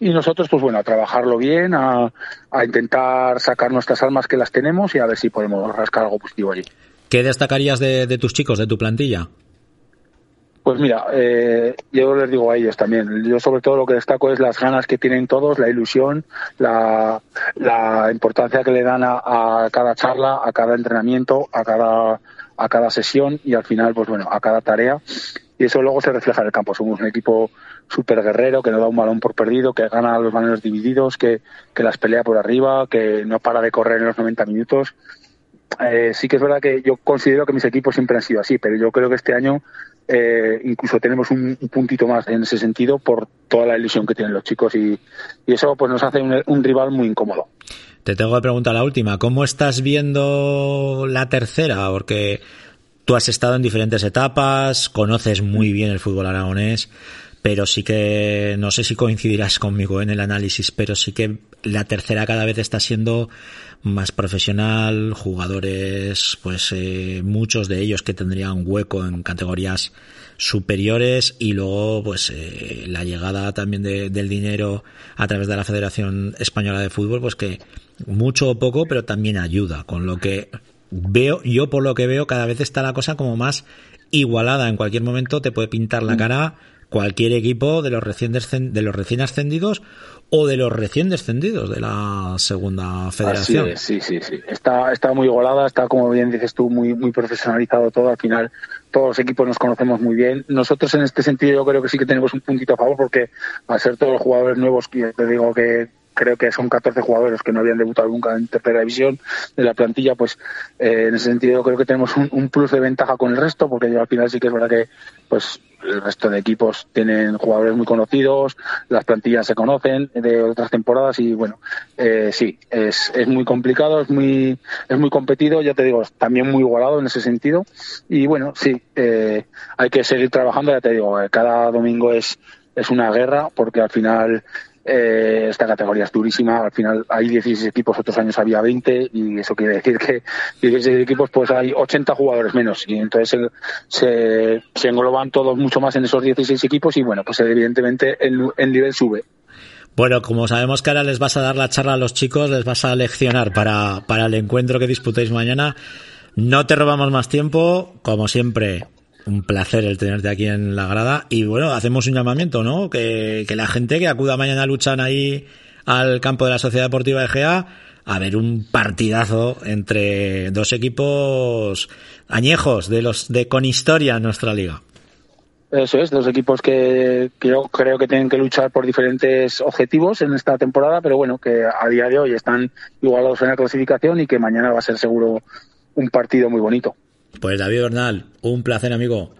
S8: Y nosotros, pues bueno, a trabajarlo bien, a, a intentar sacar nuestras almas que las tenemos y a ver si podemos rascar algo positivo allí.
S1: ¿Qué destacarías de, de tus chicos, de tu plantilla?
S8: Pues mira, eh, yo les digo a ellos también. Yo sobre todo lo que destaco es las ganas que tienen todos, la ilusión, la, la importancia que le dan a, a, cada charla, a cada entrenamiento, a cada, a cada sesión y al final, pues bueno, a cada tarea. Y eso luego se refleja en el campo. Somos un equipo súper guerrero, que no da un balón por perdido, que gana los balones divididos, que, que las pelea por arriba, que no para de correr en los 90 minutos. Eh, sí que es verdad que yo considero que mis equipos siempre han sido así, pero yo creo que este año eh, incluso tenemos un, un, puntito más en ese sentido por toda la ilusión que tienen los chicos y, y eso pues nos hace un, un, rival muy incómodo.
S1: Te tengo que preguntar la última, ¿cómo estás viendo la tercera? Porque tú has estado en diferentes etapas, conoces muy bien el fútbol aragonés, pero sí que no sé si coincidirás conmigo en el análisis, pero sí que la tercera cada vez está siendo más profesional, jugadores, pues eh, muchos de ellos que tendrían hueco en categorías superiores y luego pues eh, la llegada también de, del dinero a través de la Federación Española de Fútbol, pues que mucho o poco, pero también ayuda, con lo que veo, yo por lo que veo, cada vez está la cosa como más igualada. En cualquier momento te puede pintar la cara cualquier equipo de los recién de los recién ascendidos o de los recién descendidos de la segunda federación.
S8: Es, sí, sí, sí. Está, está muy igualada, está como bien dices tú, muy, muy profesionalizado todo. Al final, todos los equipos nos conocemos muy bien. Nosotros en este sentido yo creo que sí que tenemos un puntito a favor porque al ser todos los jugadores nuevos, que te digo que creo que son 14 jugadores que no habían debutado nunca en tercera división de la plantilla, pues eh, en ese sentido creo que tenemos un, plus de ventaja con el resto, porque al final sí que es verdad que pues el resto de equipos tienen jugadores muy conocidos, las plantillas se conocen de otras temporadas y bueno, eh, sí, es, es muy complicado, es muy, es muy competido, ya te digo, también muy igualado en ese sentido. Y bueno, sí, eh, hay que seguir trabajando, ya te digo, cada domingo es, es una guerra porque al final eh, esta categoría es durísima. Al final hay 16 equipos, otros años había 20 y eso quiere decir que 16 equipos pues hay 80 jugadores menos y entonces se, engloban todos mucho más en esos 16 equipos y bueno, pues evidentemente el, el nivel sube.
S1: Bueno, como sabemos que ahora les vas a dar la charla a los chicos, les vas a leccionar para, para el encuentro que disputéis mañana. No te robamos más tiempo, como siempre, un placer el tenerte aquí en la grada y bueno, hacemos un llamamiento, ¿no? Que, la gente que acuda mañana luchan ahí al campo de la Sociedad Deportiva EGA a ver un partidazo entre dos equipos añejos de los de con historia en nuestra liga.
S8: Eso es, dos equipos que, yo creo que tienen que luchar por diferentes objetivos en esta temporada, pero bueno, que a día de hoy están igualados en la clasificación y que mañana va a ser seguro un partido muy bonito.
S1: Pues David Bernal, un placer, amigo.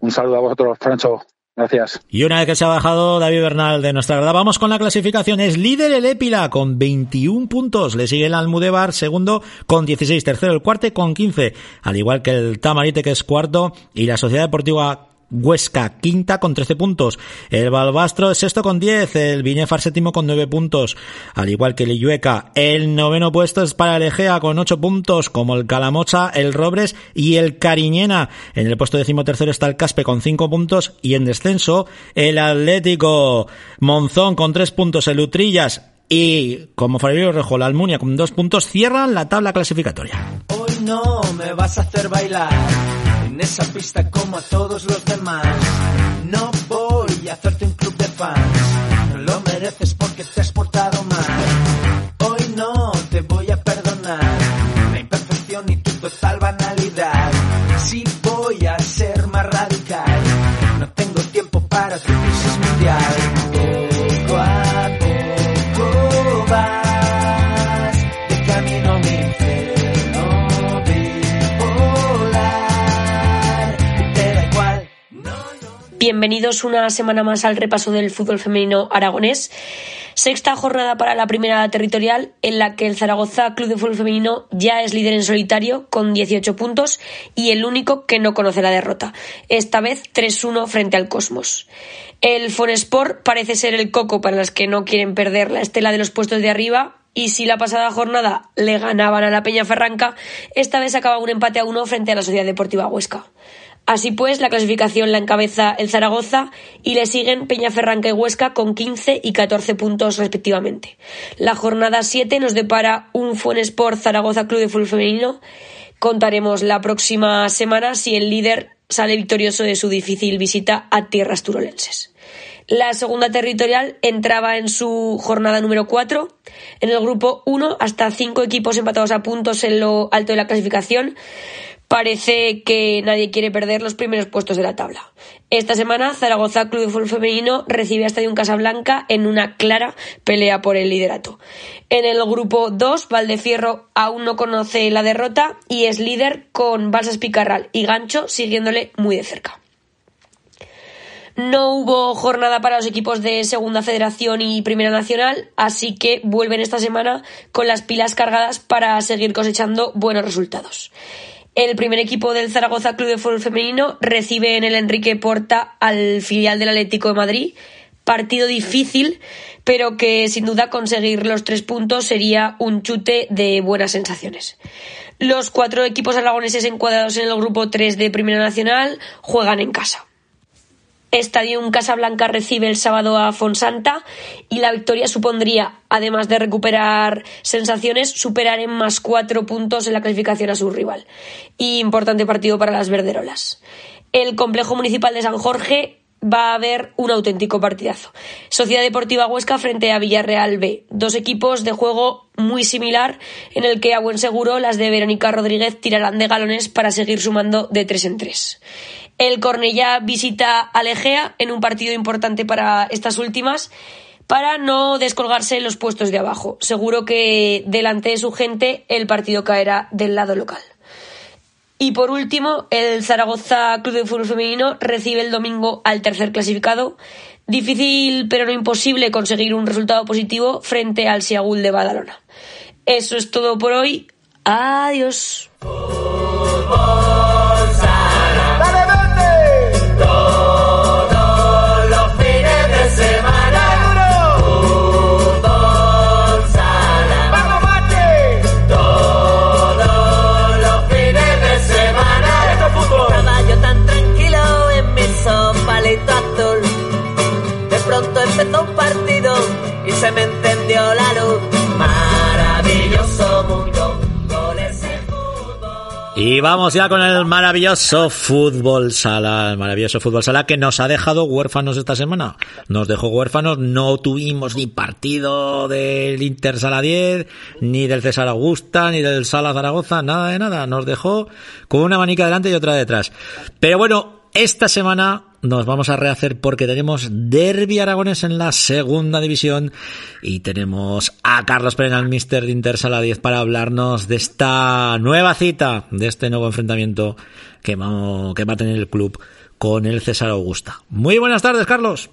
S8: Un saludo a vosotros, Francho. Gracias.
S1: Y una vez que se ha bajado David Bernal de nuestra grada, vamos con la clasificación. Es líder el Épila con 21 puntos. Le sigue el Almudebar, segundo con 16. Tercero el Cuarte con 15. Al igual que el Tamarite, que es cuarto. Y la Sociedad Deportiva Huesca quinta con 13 puntos. El Balbastro sexto con 10. El Viñefar séptimo con 9 puntos. Al igual que el Illueca. El noveno puesto es para el Egea con 8 puntos. Como el Calamocha, el Robres y el Cariñena. En el puesto decimotercero está el Caspe con 5 puntos. Y en descenso el Atlético Monzón con 3 puntos. El Utrillas y como Fabio Rejo, la Almunia con 2 puntos cierran la tabla clasificatoria.
S4: Hoy no me vas a hacer bailar en esa pista como a todos los demás. No voy a hacerte un club de fans. No lo mereces porque te has portado mal. Hoy no te voy a perdonar la imperfección y tu total banalidad. Si voy a ser más radical, no tengo tiempo para tu crisis mundial.
S9: Bienvenidos una semana más al repaso del fútbol femenino aragonés. Sexta jornada para la primera territorial en la que el Zaragoza Club de Fútbol Femenino ya es líder en solitario con 18 puntos y el único que no conoce la derrota. Esta vez 3-1 frente al Cosmos. El Fonesport parece ser el coco para las que no quieren perder la estela de los puestos de arriba y si la pasada jornada le ganaban a la Peña Ferranca, esta vez acaba un empate a uno frente a la Sociedad Deportiva Huesca. Así pues, la clasificación la encabeza el Zaragoza y le siguen Peñaferranca y Huesca con 15 y 14 puntos respectivamente. La jornada 7 nos depara un Fuenesport Zaragoza Club de Fútbol Femenino. Contaremos la próxima semana si el líder sale victorioso de su difícil visita a tierras turolenses. La segunda territorial entraba en su jornada número 4. En el grupo 1, hasta 5 equipos empatados a puntos en lo alto de la clasificación. Parece que nadie quiere perder los primeros puestos de la tabla. Esta semana, Zaragoza Club de Fútbol Femenino recibe a Estadio Casablanca en una clara pelea por el liderato. En el grupo 2, Valdefierro aún no conoce la derrota y es líder con Balsas Picarral y Gancho siguiéndole muy de cerca. No hubo jornada para los equipos de Segunda Federación y Primera Nacional, así que vuelven esta semana con las pilas cargadas para seguir cosechando buenos resultados. El primer equipo del Zaragoza Club de Fútbol Femenino recibe en el Enrique Porta al filial del Atlético de Madrid. Partido difícil, pero que sin duda conseguir los tres puntos sería un chute de buenas sensaciones. Los cuatro equipos aragoneses encuadrados en el grupo 3 de Primera Nacional juegan en casa. Estadio Casablanca recibe el sábado a Fonsanta y la victoria supondría, además de recuperar sensaciones, superar en más cuatro puntos en la clasificación a su rival. Y importante partido para las verderolas. El complejo municipal de San Jorge va a haber un auténtico partidazo. Sociedad Deportiva Huesca frente a Villarreal B. Dos equipos de juego muy similar en el que a buen seguro las de Verónica Rodríguez tirarán de galones para seguir sumando de tres en tres. El Cornellá visita a Legea en un partido importante para estas últimas para no descolgarse los puestos de abajo. Seguro que delante de su gente el partido caerá del lado local. Y por último, el Zaragoza Club de Fútbol Femenino recibe el domingo al tercer clasificado. Difícil pero no imposible conseguir un resultado positivo frente al Siagul de Badalona. Eso es todo por hoy. Adiós.
S10: Y
S1: vamos ya con el maravilloso fútbol sala, el maravilloso fútbol sala que nos ha dejado huérfanos esta semana. Nos dejó huérfanos, no tuvimos ni partido del Inter Sala 10, ni del César Augusta, ni del Sala Zaragoza, nada de nada. Nos dejó con una manica delante y otra detrás. Pero bueno, esta semana nos vamos a rehacer porque tenemos Derby Aragones en la segunda división y tenemos a Carlos Pérez, el Mister de Intersala 10, para hablarnos de esta nueva cita, de este nuevo enfrentamiento que, que va a tener el club con el César Augusta. Muy buenas tardes, Carlos.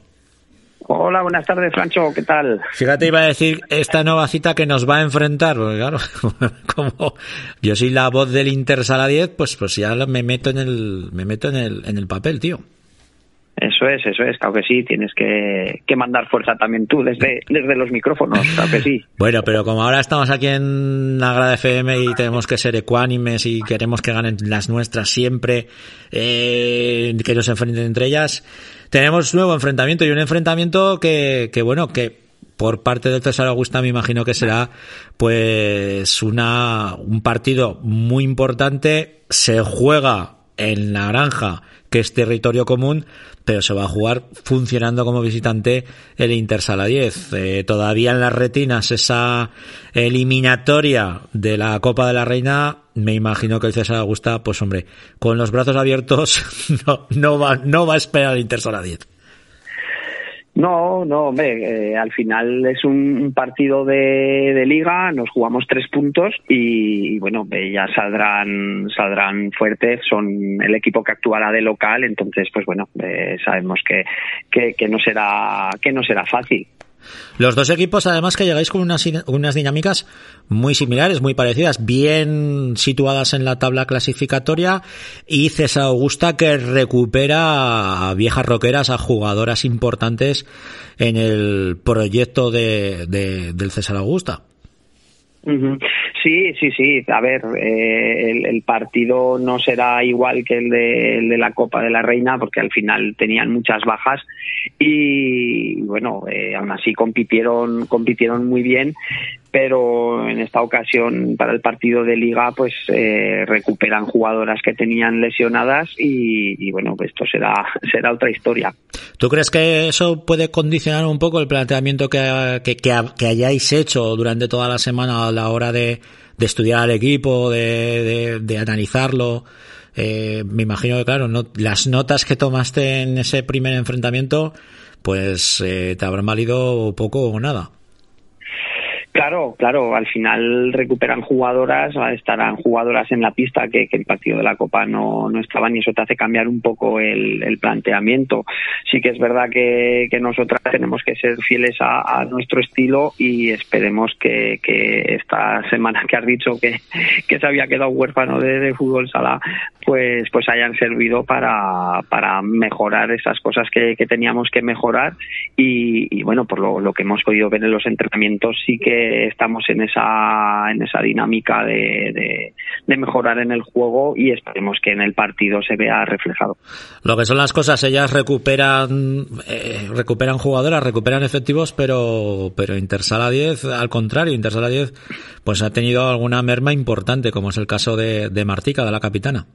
S11: Hola, buenas tardes, Francho, ¿qué tal?
S1: Fíjate, iba a decir esta nueva cita que nos va a enfrentar, porque claro, como yo soy la voz del Intersala 10, pues, pues ya me meto en el, me meto en el, en el papel, tío.
S11: Eso es, eso es, claro que sí, tienes que, que mandar fuerza también tú desde, desde los micrófonos, claro que sí.
S1: Bueno, pero como ahora estamos aquí en la Grada FM y tenemos que ser ecuánimes y queremos que ganen las nuestras siempre, eh, que nos enfrenten entre ellas, tenemos nuevo enfrentamiento y un enfrentamiento que, que bueno, que por parte del César Augusta me imagino que será pues una un partido muy importante. Se juega en la granja que es territorio común pero se va a jugar funcionando como visitante el Intersala 10 eh, todavía en las retinas esa eliminatoria de la Copa de la Reina me imagino que el César Augusta pues hombre con los brazos abiertos no, no va no va a esperar el Intersala 10
S11: no, no, hombre, eh, al final es un partido de, de, liga, nos jugamos tres puntos y, y bueno, eh, ya saldrán, saldrán fuertes, son el equipo que actuará de local, entonces pues bueno, eh, sabemos que, que, que, no será, que no será fácil.
S1: Los dos equipos, además, que llegáis con unas, unas dinámicas muy similares, muy parecidas, bien situadas en la tabla clasificatoria y César Augusta que recupera a viejas roqueras, a jugadoras importantes en el proyecto de, de, del César Augusta.
S11: Sí, sí, sí. A ver, eh, el, el, partido no será igual que el de, el de, la Copa de la Reina porque al final tenían muchas bajas y bueno, eh, aún así compitieron, compitieron muy bien pero en esta ocasión para el partido de liga pues eh, recuperan jugadoras que tenían lesionadas y, bueno esto será será otra historia
S1: ¿Tú crees que eso puede condicionar un poco el planteamiento que, que, que, hayáis hecho durante toda la semana a la hora de, de estudiar al equipo, de, de, de analizarlo? Eh, me imagino que, claro, no, las notas que tomaste en ese primer enfrentamiento, pues eh, te habrán valido poco o nada.
S11: Claro, claro, al final recuperan jugadoras, estarán jugadoras en la pista que, que el partido de la Copa no, no, estaban y eso te hace cambiar un poco el, planteamiento. Sí que es verdad que, que nosotras tenemos que ser fieles a, nuestro estilo y esperemos que, esta semana que has dicho que, que se había quedado huérfano de, fútbol sala, pues, pues hayan servido para, para mejorar esas cosas que, que teníamos que mejorar y, y bueno, por lo que hemos podido ver en los entrenamientos sí que estamos en esa en esa dinámica de, mejorar en el juego y esperemos que en el partido se vea reflejado.
S1: Lo que son las cosas, ellas recuperan eh, recuperan jugadoras, recuperan efectivos, pero pero Intersala 10 al contrario, Intersala 10 pues ha tenido alguna merma importante, como es el caso de, de Martica, de la capitana.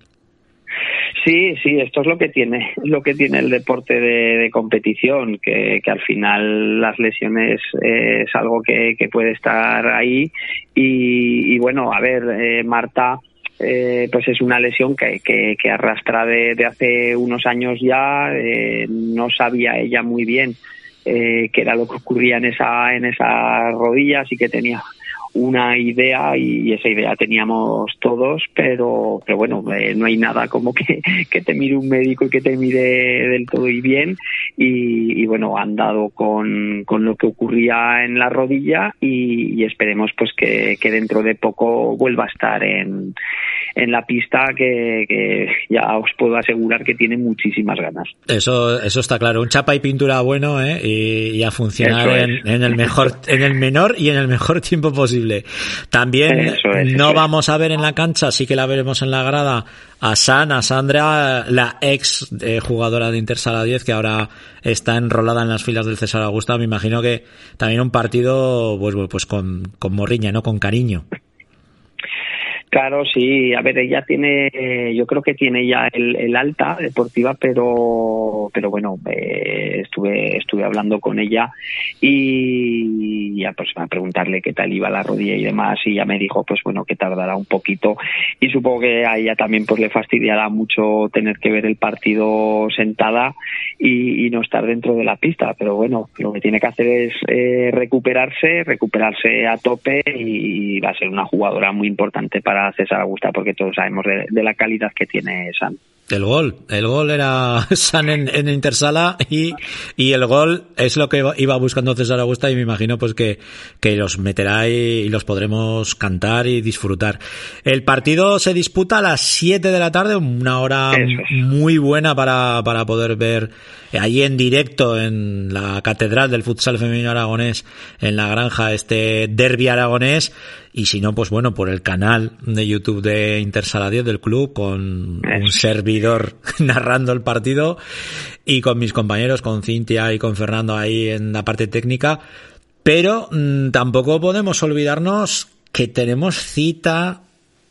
S11: Sí, sí, esto es lo que tiene, lo que tiene el deporte de, competición, que, que, al final las lesiones eh, es algo que, que, puede estar ahí y, y bueno, a ver, eh, Marta. Eh, pues es una lesión que, que, que arrastra de, hace unos años ya, eh, no sabía ella muy bien eh, qué era lo que ocurría en esa, en esa rodilla, así que tenía una idea y esa idea teníamos todos, pero, pero bueno, eh, no hay nada como que, que, te mire un médico y que te mire del todo y bien. Y, y bueno, han dado con, con, lo que ocurría en la rodilla y, y esperemos pues que, que, dentro de poco vuelva a estar en, en la pista que, que, ya os puedo asegurar que tiene muchísimas ganas.
S1: Eso, eso está claro. Un chapa y pintura bueno, ¿eh? Y, y a funcionar en, en, el mejor, en el menor y en el mejor tiempo posible. También
S11: eso es,
S1: no vamos a ver en la cancha, sí que la veremos en la grada, a San, a Sandra, la ex eh, jugadora de Intersala 10 que ahora está enrolada en las filas del César Augusta. Me imagino que también un partido pues, pues con, con morriña, ¿no? Con cariño.
S11: Claro, sí. A ver, ella tiene, eh, yo creo que tiene ya el, alta deportiva, pero, pero bueno, eh, estuve, estuve hablando con ella y ya pues a preguntarle qué tal iba la rodilla y demás y ya me dijo pues bueno que tardará un poquito y supongo que a ella también pues le fastidiará mucho tener que ver el partido sentada y, y no estar dentro de la pista, pero bueno, lo que tiene que hacer es eh, recuperarse, recuperarse a tope y va a ser una jugadora muy importante para César Augusta porque todos sabemos de, de la calidad que tiene San.
S1: El gol, el gol era San en, en Intersala y, y el gol es lo que iba- buscando César Augusta y me imagino pues que, que los meterá y, y los podremos cantar y disfrutar. El partido se disputa a las 7 de la tarde, una hora
S11: es.
S1: muy buena para, para poder ver allí en directo en la catedral del futsal femenino aragonés en la granja este derby aragonés y si no pues bueno por el canal de YouTube de Intersala 10 del club con un
S11: Eso.
S1: narrando el partido y con mis compañeros con Cintia y con Fernando ahí en la parte técnica pero mm, tampoco podemos olvidarnos que tenemos cita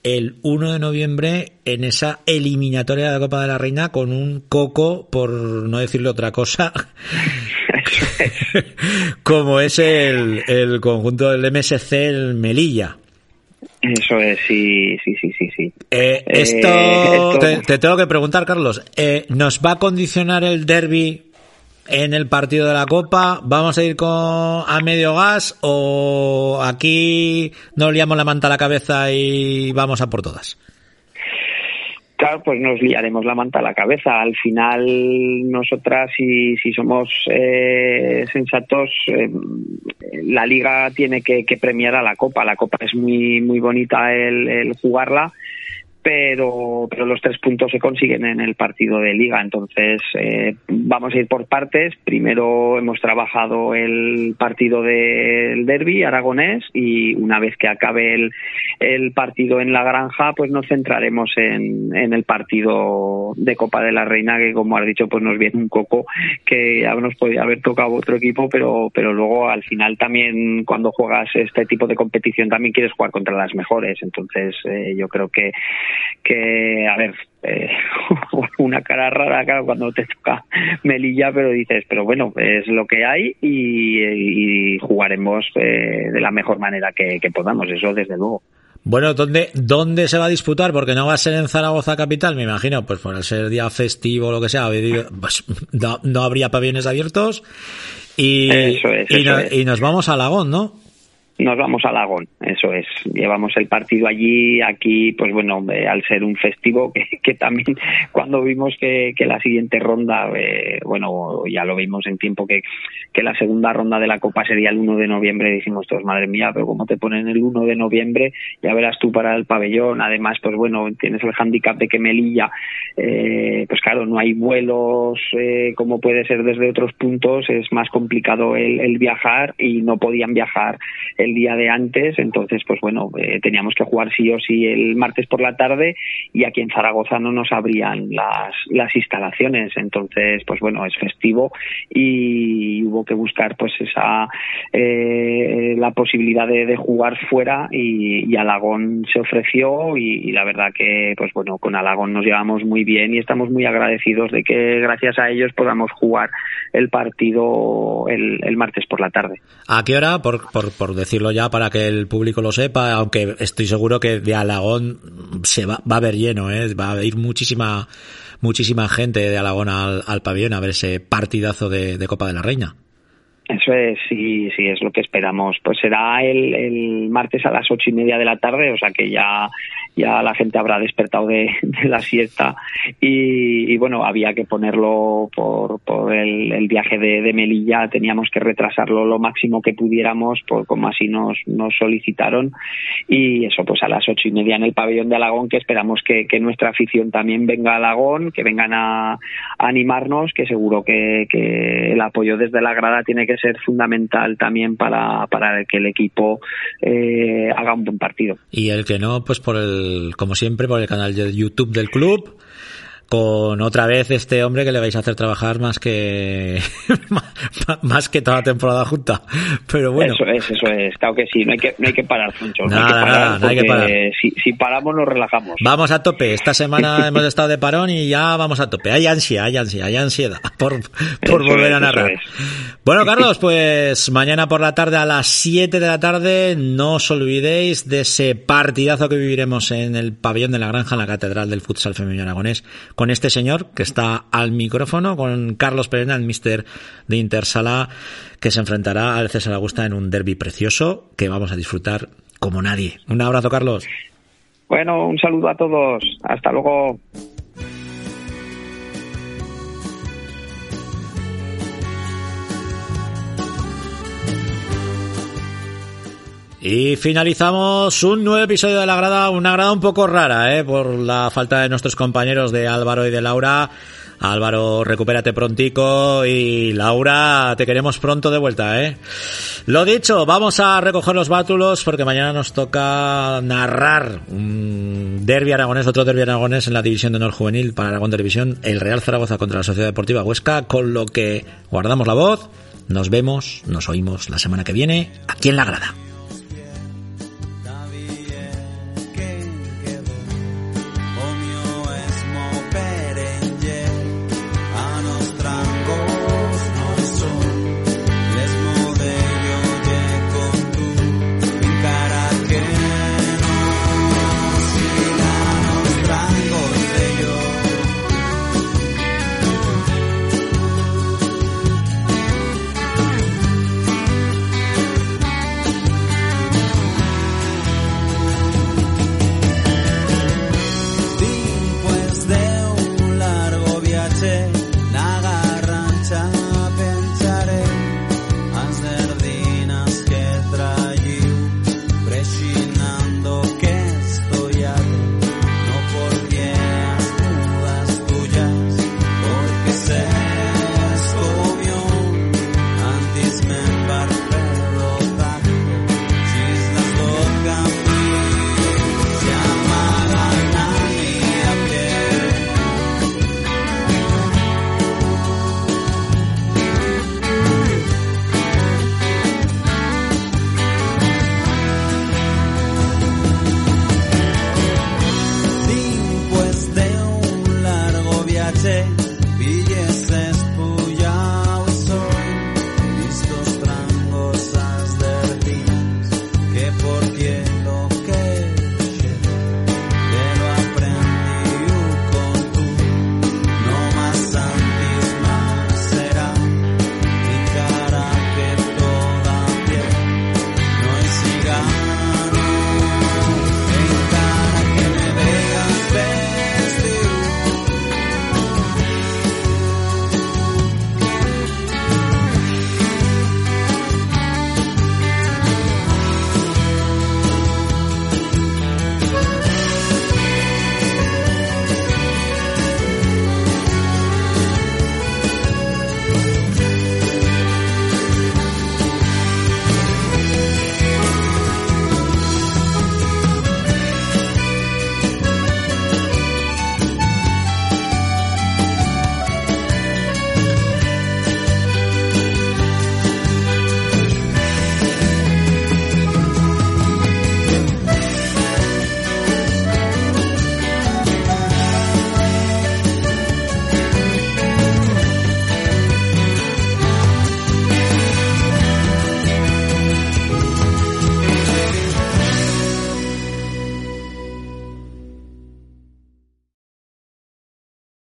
S1: el 1 de noviembre en esa eliminatoria de la Copa de la Reina con un coco, por no decirle otra cosa, como es el, el conjunto del MSC, el Melilla.
S11: Eso es, sí, sí, sí, sí, sí.
S1: Eh,
S11: Eh,
S1: esto,
S11: esto-
S1: Te, te tengo que preguntar, Carlos, eh, ¿nos va a condicionar el derby en el partido de la Copa? ¿Vamos a ir con a medio gas o aquí nos liamos la manta a la cabeza y vamos a por todas?
S11: Pues nos liaremos la manta a la cabeza. Al final, nosotras, si, si somos eh, sensatos, eh, la liga tiene que, que premiar a la Copa. La Copa es muy muy bonita el jugarla, pero, pero los tres puntos se consiguen en el partido de liga. Entonces, eh, vamos a ir por partes. Primero hemos trabajado el partido del derby aragonés y una vez que acabe el, el partido en la granja, pues nos centraremos en, en el partido de Copa de la Reina, que como has dicho, pues nos viene un coco que ya nos podía haber tocado otro equipo, pero, pero luego al final también cuando juegas este tipo de competición también quieres jugar contra las mejores. Entonces, eh, yo creo que, que a ver, eh, una cara rara claro, cuando te toca Melilla, pero dices, pero bueno, es lo que hay y, y jugaremos eh, de la mejor manera que, que podamos, eso desde luego.
S1: Bueno, ¿dónde, ¿dónde se va a disputar? Porque no va a ser en Zaragoza capital, me imagino, pues por ser día festivo o lo que sea, pues no, no habría pabellones abiertos y,
S11: Eso es,
S1: y,
S11: eso
S1: no-
S11: es.
S1: y nos vamos a Lagón, ¿no?
S11: Nos vamos a Lagón, eso es. Llevamos el partido allí, aquí, pues bueno, eh, al ser un festivo, que, que también cuando vimos que, que la siguiente ronda, eh, bueno, ya lo vimos en tiempo que, que la segunda ronda de la Copa sería el 1 de noviembre, dijimos todos, madre mía, pero ¿cómo te ponen el 1 de noviembre? Ya verás tú para el pabellón. Además, pues bueno, tienes el hándicap de que Melilla, eh, pues claro, no hay vuelos eh, como puede ser desde otros puntos, es más complicado el, el viajar y no podían viajar el día de antes, entonces pues bueno, eh, teníamos que jugar sí o sí el martes por la tarde y aquí en Zaragoza no nos abrían las, las instalaciones, entonces pues bueno, es festivo y hubo que buscar pues esa eh, la posibilidad de, de jugar fuera y, Alagón se ofreció y, la verdad que pues bueno, con Alagón nos llevamos muy bien y estamos muy agradecidos de que gracias a ellos podamos jugar el partido el, el martes por la tarde.
S1: ¿A qué hora? Por, por, por decirlo ya para que el público lo sepa, aunque estoy seguro que de Alagón se va, va a ver lleno, ¿eh? va a ir muchísima muchísima gente de Alagón al, al pabellón a ver ese partidazo de, de Copa de la Reina.
S11: Eso es, sí, sí, es lo que esperamos. Pues será el, martes a las ocho y media de la tarde, o sea que ya, ya la gente habrá despertado de, la siesta. Y, bueno, había que ponerlo por, por el, viaje de, Melilla, teníamos que retrasarlo lo máximo que pudiéramos, por como así nos, nos solicitaron. Y eso pues a las ocho y media en el pabellón de Alagón, que esperamos que, nuestra afición también venga a Alagón, que vengan a, a animarnos, que seguro que, que el apoyo desde la grada tiene que ser fundamental también para, para que el equipo eh, haga un buen partido.
S1: Y el que no, pues por el, como siempre, por el canal de YouTube del club, con otra vez este hombre que le vais a hacer trabajar más que más que toda la temporada junta. Pero bueno.
S11: Eso es, eso es. Claro que sí, no hay que, no hay que parar, Funcho.
S1: Nada,
S11: no hay que parar,
S1: nada, no hay que parar.
S11: Si, si, paramos nos relajamos.
S1: Vamos a tope. Esta semana hemos estado de parón y ya vamos a tope. Hay ansia, hay ansia, hay ansiedad por, por
S11: eso
S1: volver
S11: es,
S1: a narrar. Bueno, Carlos, pues mañana por la tarde a las 7 de la tarde no os olvidéis de ese partidazo que viviremos en el pabellón de la granja en la Catedral del Futsal Femenino Aragonés con este señor que está al micrófono, con Carlos Perena, el mister de Intersala, que se enfrentará al César Augusta en un derby precioso que vamos a disfrutar como nadie. Un abrazo, Carlos.
S11: Bueno, un saludo a todos. Hasta luego.
S1: Y finalizamos un nuevo episodio de la grada, una grada un poco rara, ¿eh? por la falta de nuestros compañeros de Álvaro y de Laura. Álvaro, recupérate prontico y Laura, te queremos pronto de vuelta, ¿eh? Lo dicho, vamos a recoger los bátulos porque mañana nos toca narrar un derbi aragonés, otro derbi aragonés en la división de honor juvenil para Aragón Televisión, el Real Zaragoza contra la Sociedad Deportiva Huesca, con lo que guardamos la voz. Nos vemos, nos oímos la semana que viene aquí en la grada.